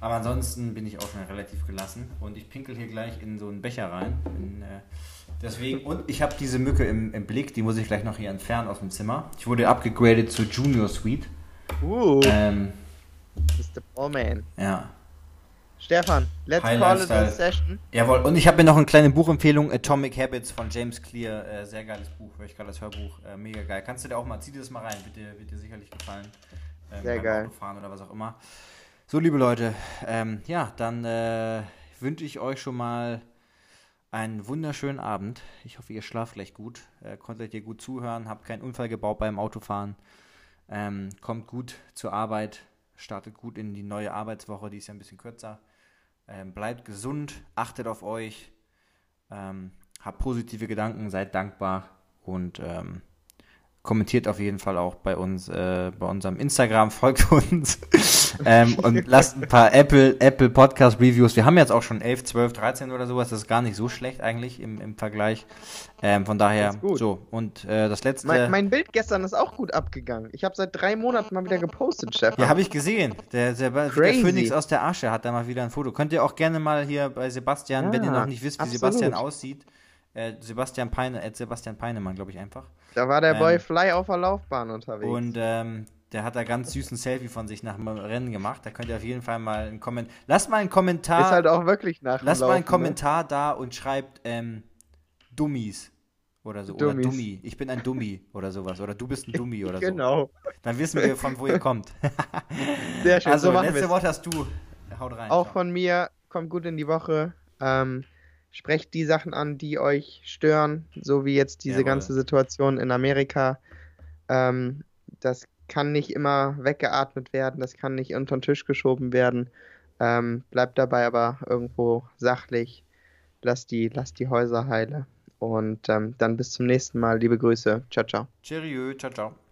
Aber ansonsten bin ich auch schon relativ gelassen und ich pinkel hier gleich in so einen Becher rein. In, äh, deswegen, und ich habe diese Mücke im, im Blick, die muss ich gleich noch hier entfernen aus dem Zimmer. Ich wurde abgegradet zu Junior Suite. Uh, Ähm, Mr. Ballman. ja. Stefan, let's High call it a session. Jawohl, und ich habe mir noch eine kleine Buchempfehlung, Atomic Habits von James Clear. Äh, sehr geiles Buch, höre ich gerade das Hörbuch. Äh, mega geil. Kannst du dir auch mal, zieh dir das mal rein, wird dir, wird dir sicherlich gefallen. Ähm, Sehr geil. Autofahren oder was auch immer. So, liebe Leute, ähm, ja, dann äh, wünsche ich euch schon mal einen wunderschönen Abend. Ich hoffe, ihr schlaft gleich gut. Äh, konntet ihr gut zuhören, habt keinen Unfall gebaut beim Autofahren. Ähm, kommt gut zur Arbeit, startet gut in die neue Arbeitswoche, die ist ja ein bisschen kürzer. Ähm, bleibt gesund, achtet auf euch, ähm, habt positive Gedanken, seid dankbar und ähm, kommentiert auf jeden Fall auch bei uns, äh, bei unserem Instagram, folgt uns ähm, und lasst ein paar Apple, Apple Podcast Reviews. Wir haben jetzt auch schon 11, 12, 13 oder sowas. Das ist gar nicht so schlecht eigentlich im, im Vergleich. Ähm, von daher, so. Und äh, das letzte. Mein, mein Bild gestern ist auch gut abgegangen. Ich habe seit drei Monaten mal wieder gepostet, Stefan. Ja, habe ich gesehen. Der, der, der. Phoenix aus der Asche hat da mal wieder ein Foto. Könnt ihr auch gerne mal hier bei Sebastian, wenn ihr Ja, noch nicht wisst, wie absolut. Sebastian aussieht, äh, Sebastian Peine, äh, Sebastian Peinemann, glaube ich einfach. Da war der Boy Ähm, Fly auf der Laufbahn unterwegs. Und ähm, der hat da ganz süßen Selfie von sich nach dem Rennen gemacht. Da könnt ihr auf jeden Fall mal einen Kommentar. Lasst mal einen Kommentar. ist halt auch wirklich nach lasst mal einen ne? Kommentar da und schreibt ähm, Dummies. Oder so. Oder Dummies. Dummi. Ich bin ein Dummi oder sowas. Oder du bist ein Dummi oder so. Genau. Dann wissen wir, von wo ihr kommt. Sehr schön. also, so letzte. Wort hast du. Haut rein. Auch Ciao. von mir, kommt gut in die Woche. Ähm, sprecht die Sachen an, die euch stören, so wie jetzt diese Jawohl. ganze Situation in Amerika. Ähm, das kann nicht immer weggeatmet werden, das kann nicht unter den Tisch geschoben werden. Ähm, bleibt dabei aber irgendwo sachlich. Lasst die, lasst die Häuser heile. Und ähm, dann bis zum nächsten Mal. Liebe Grüße. Ciao, ciao. Cheerio. Ciao, ciao.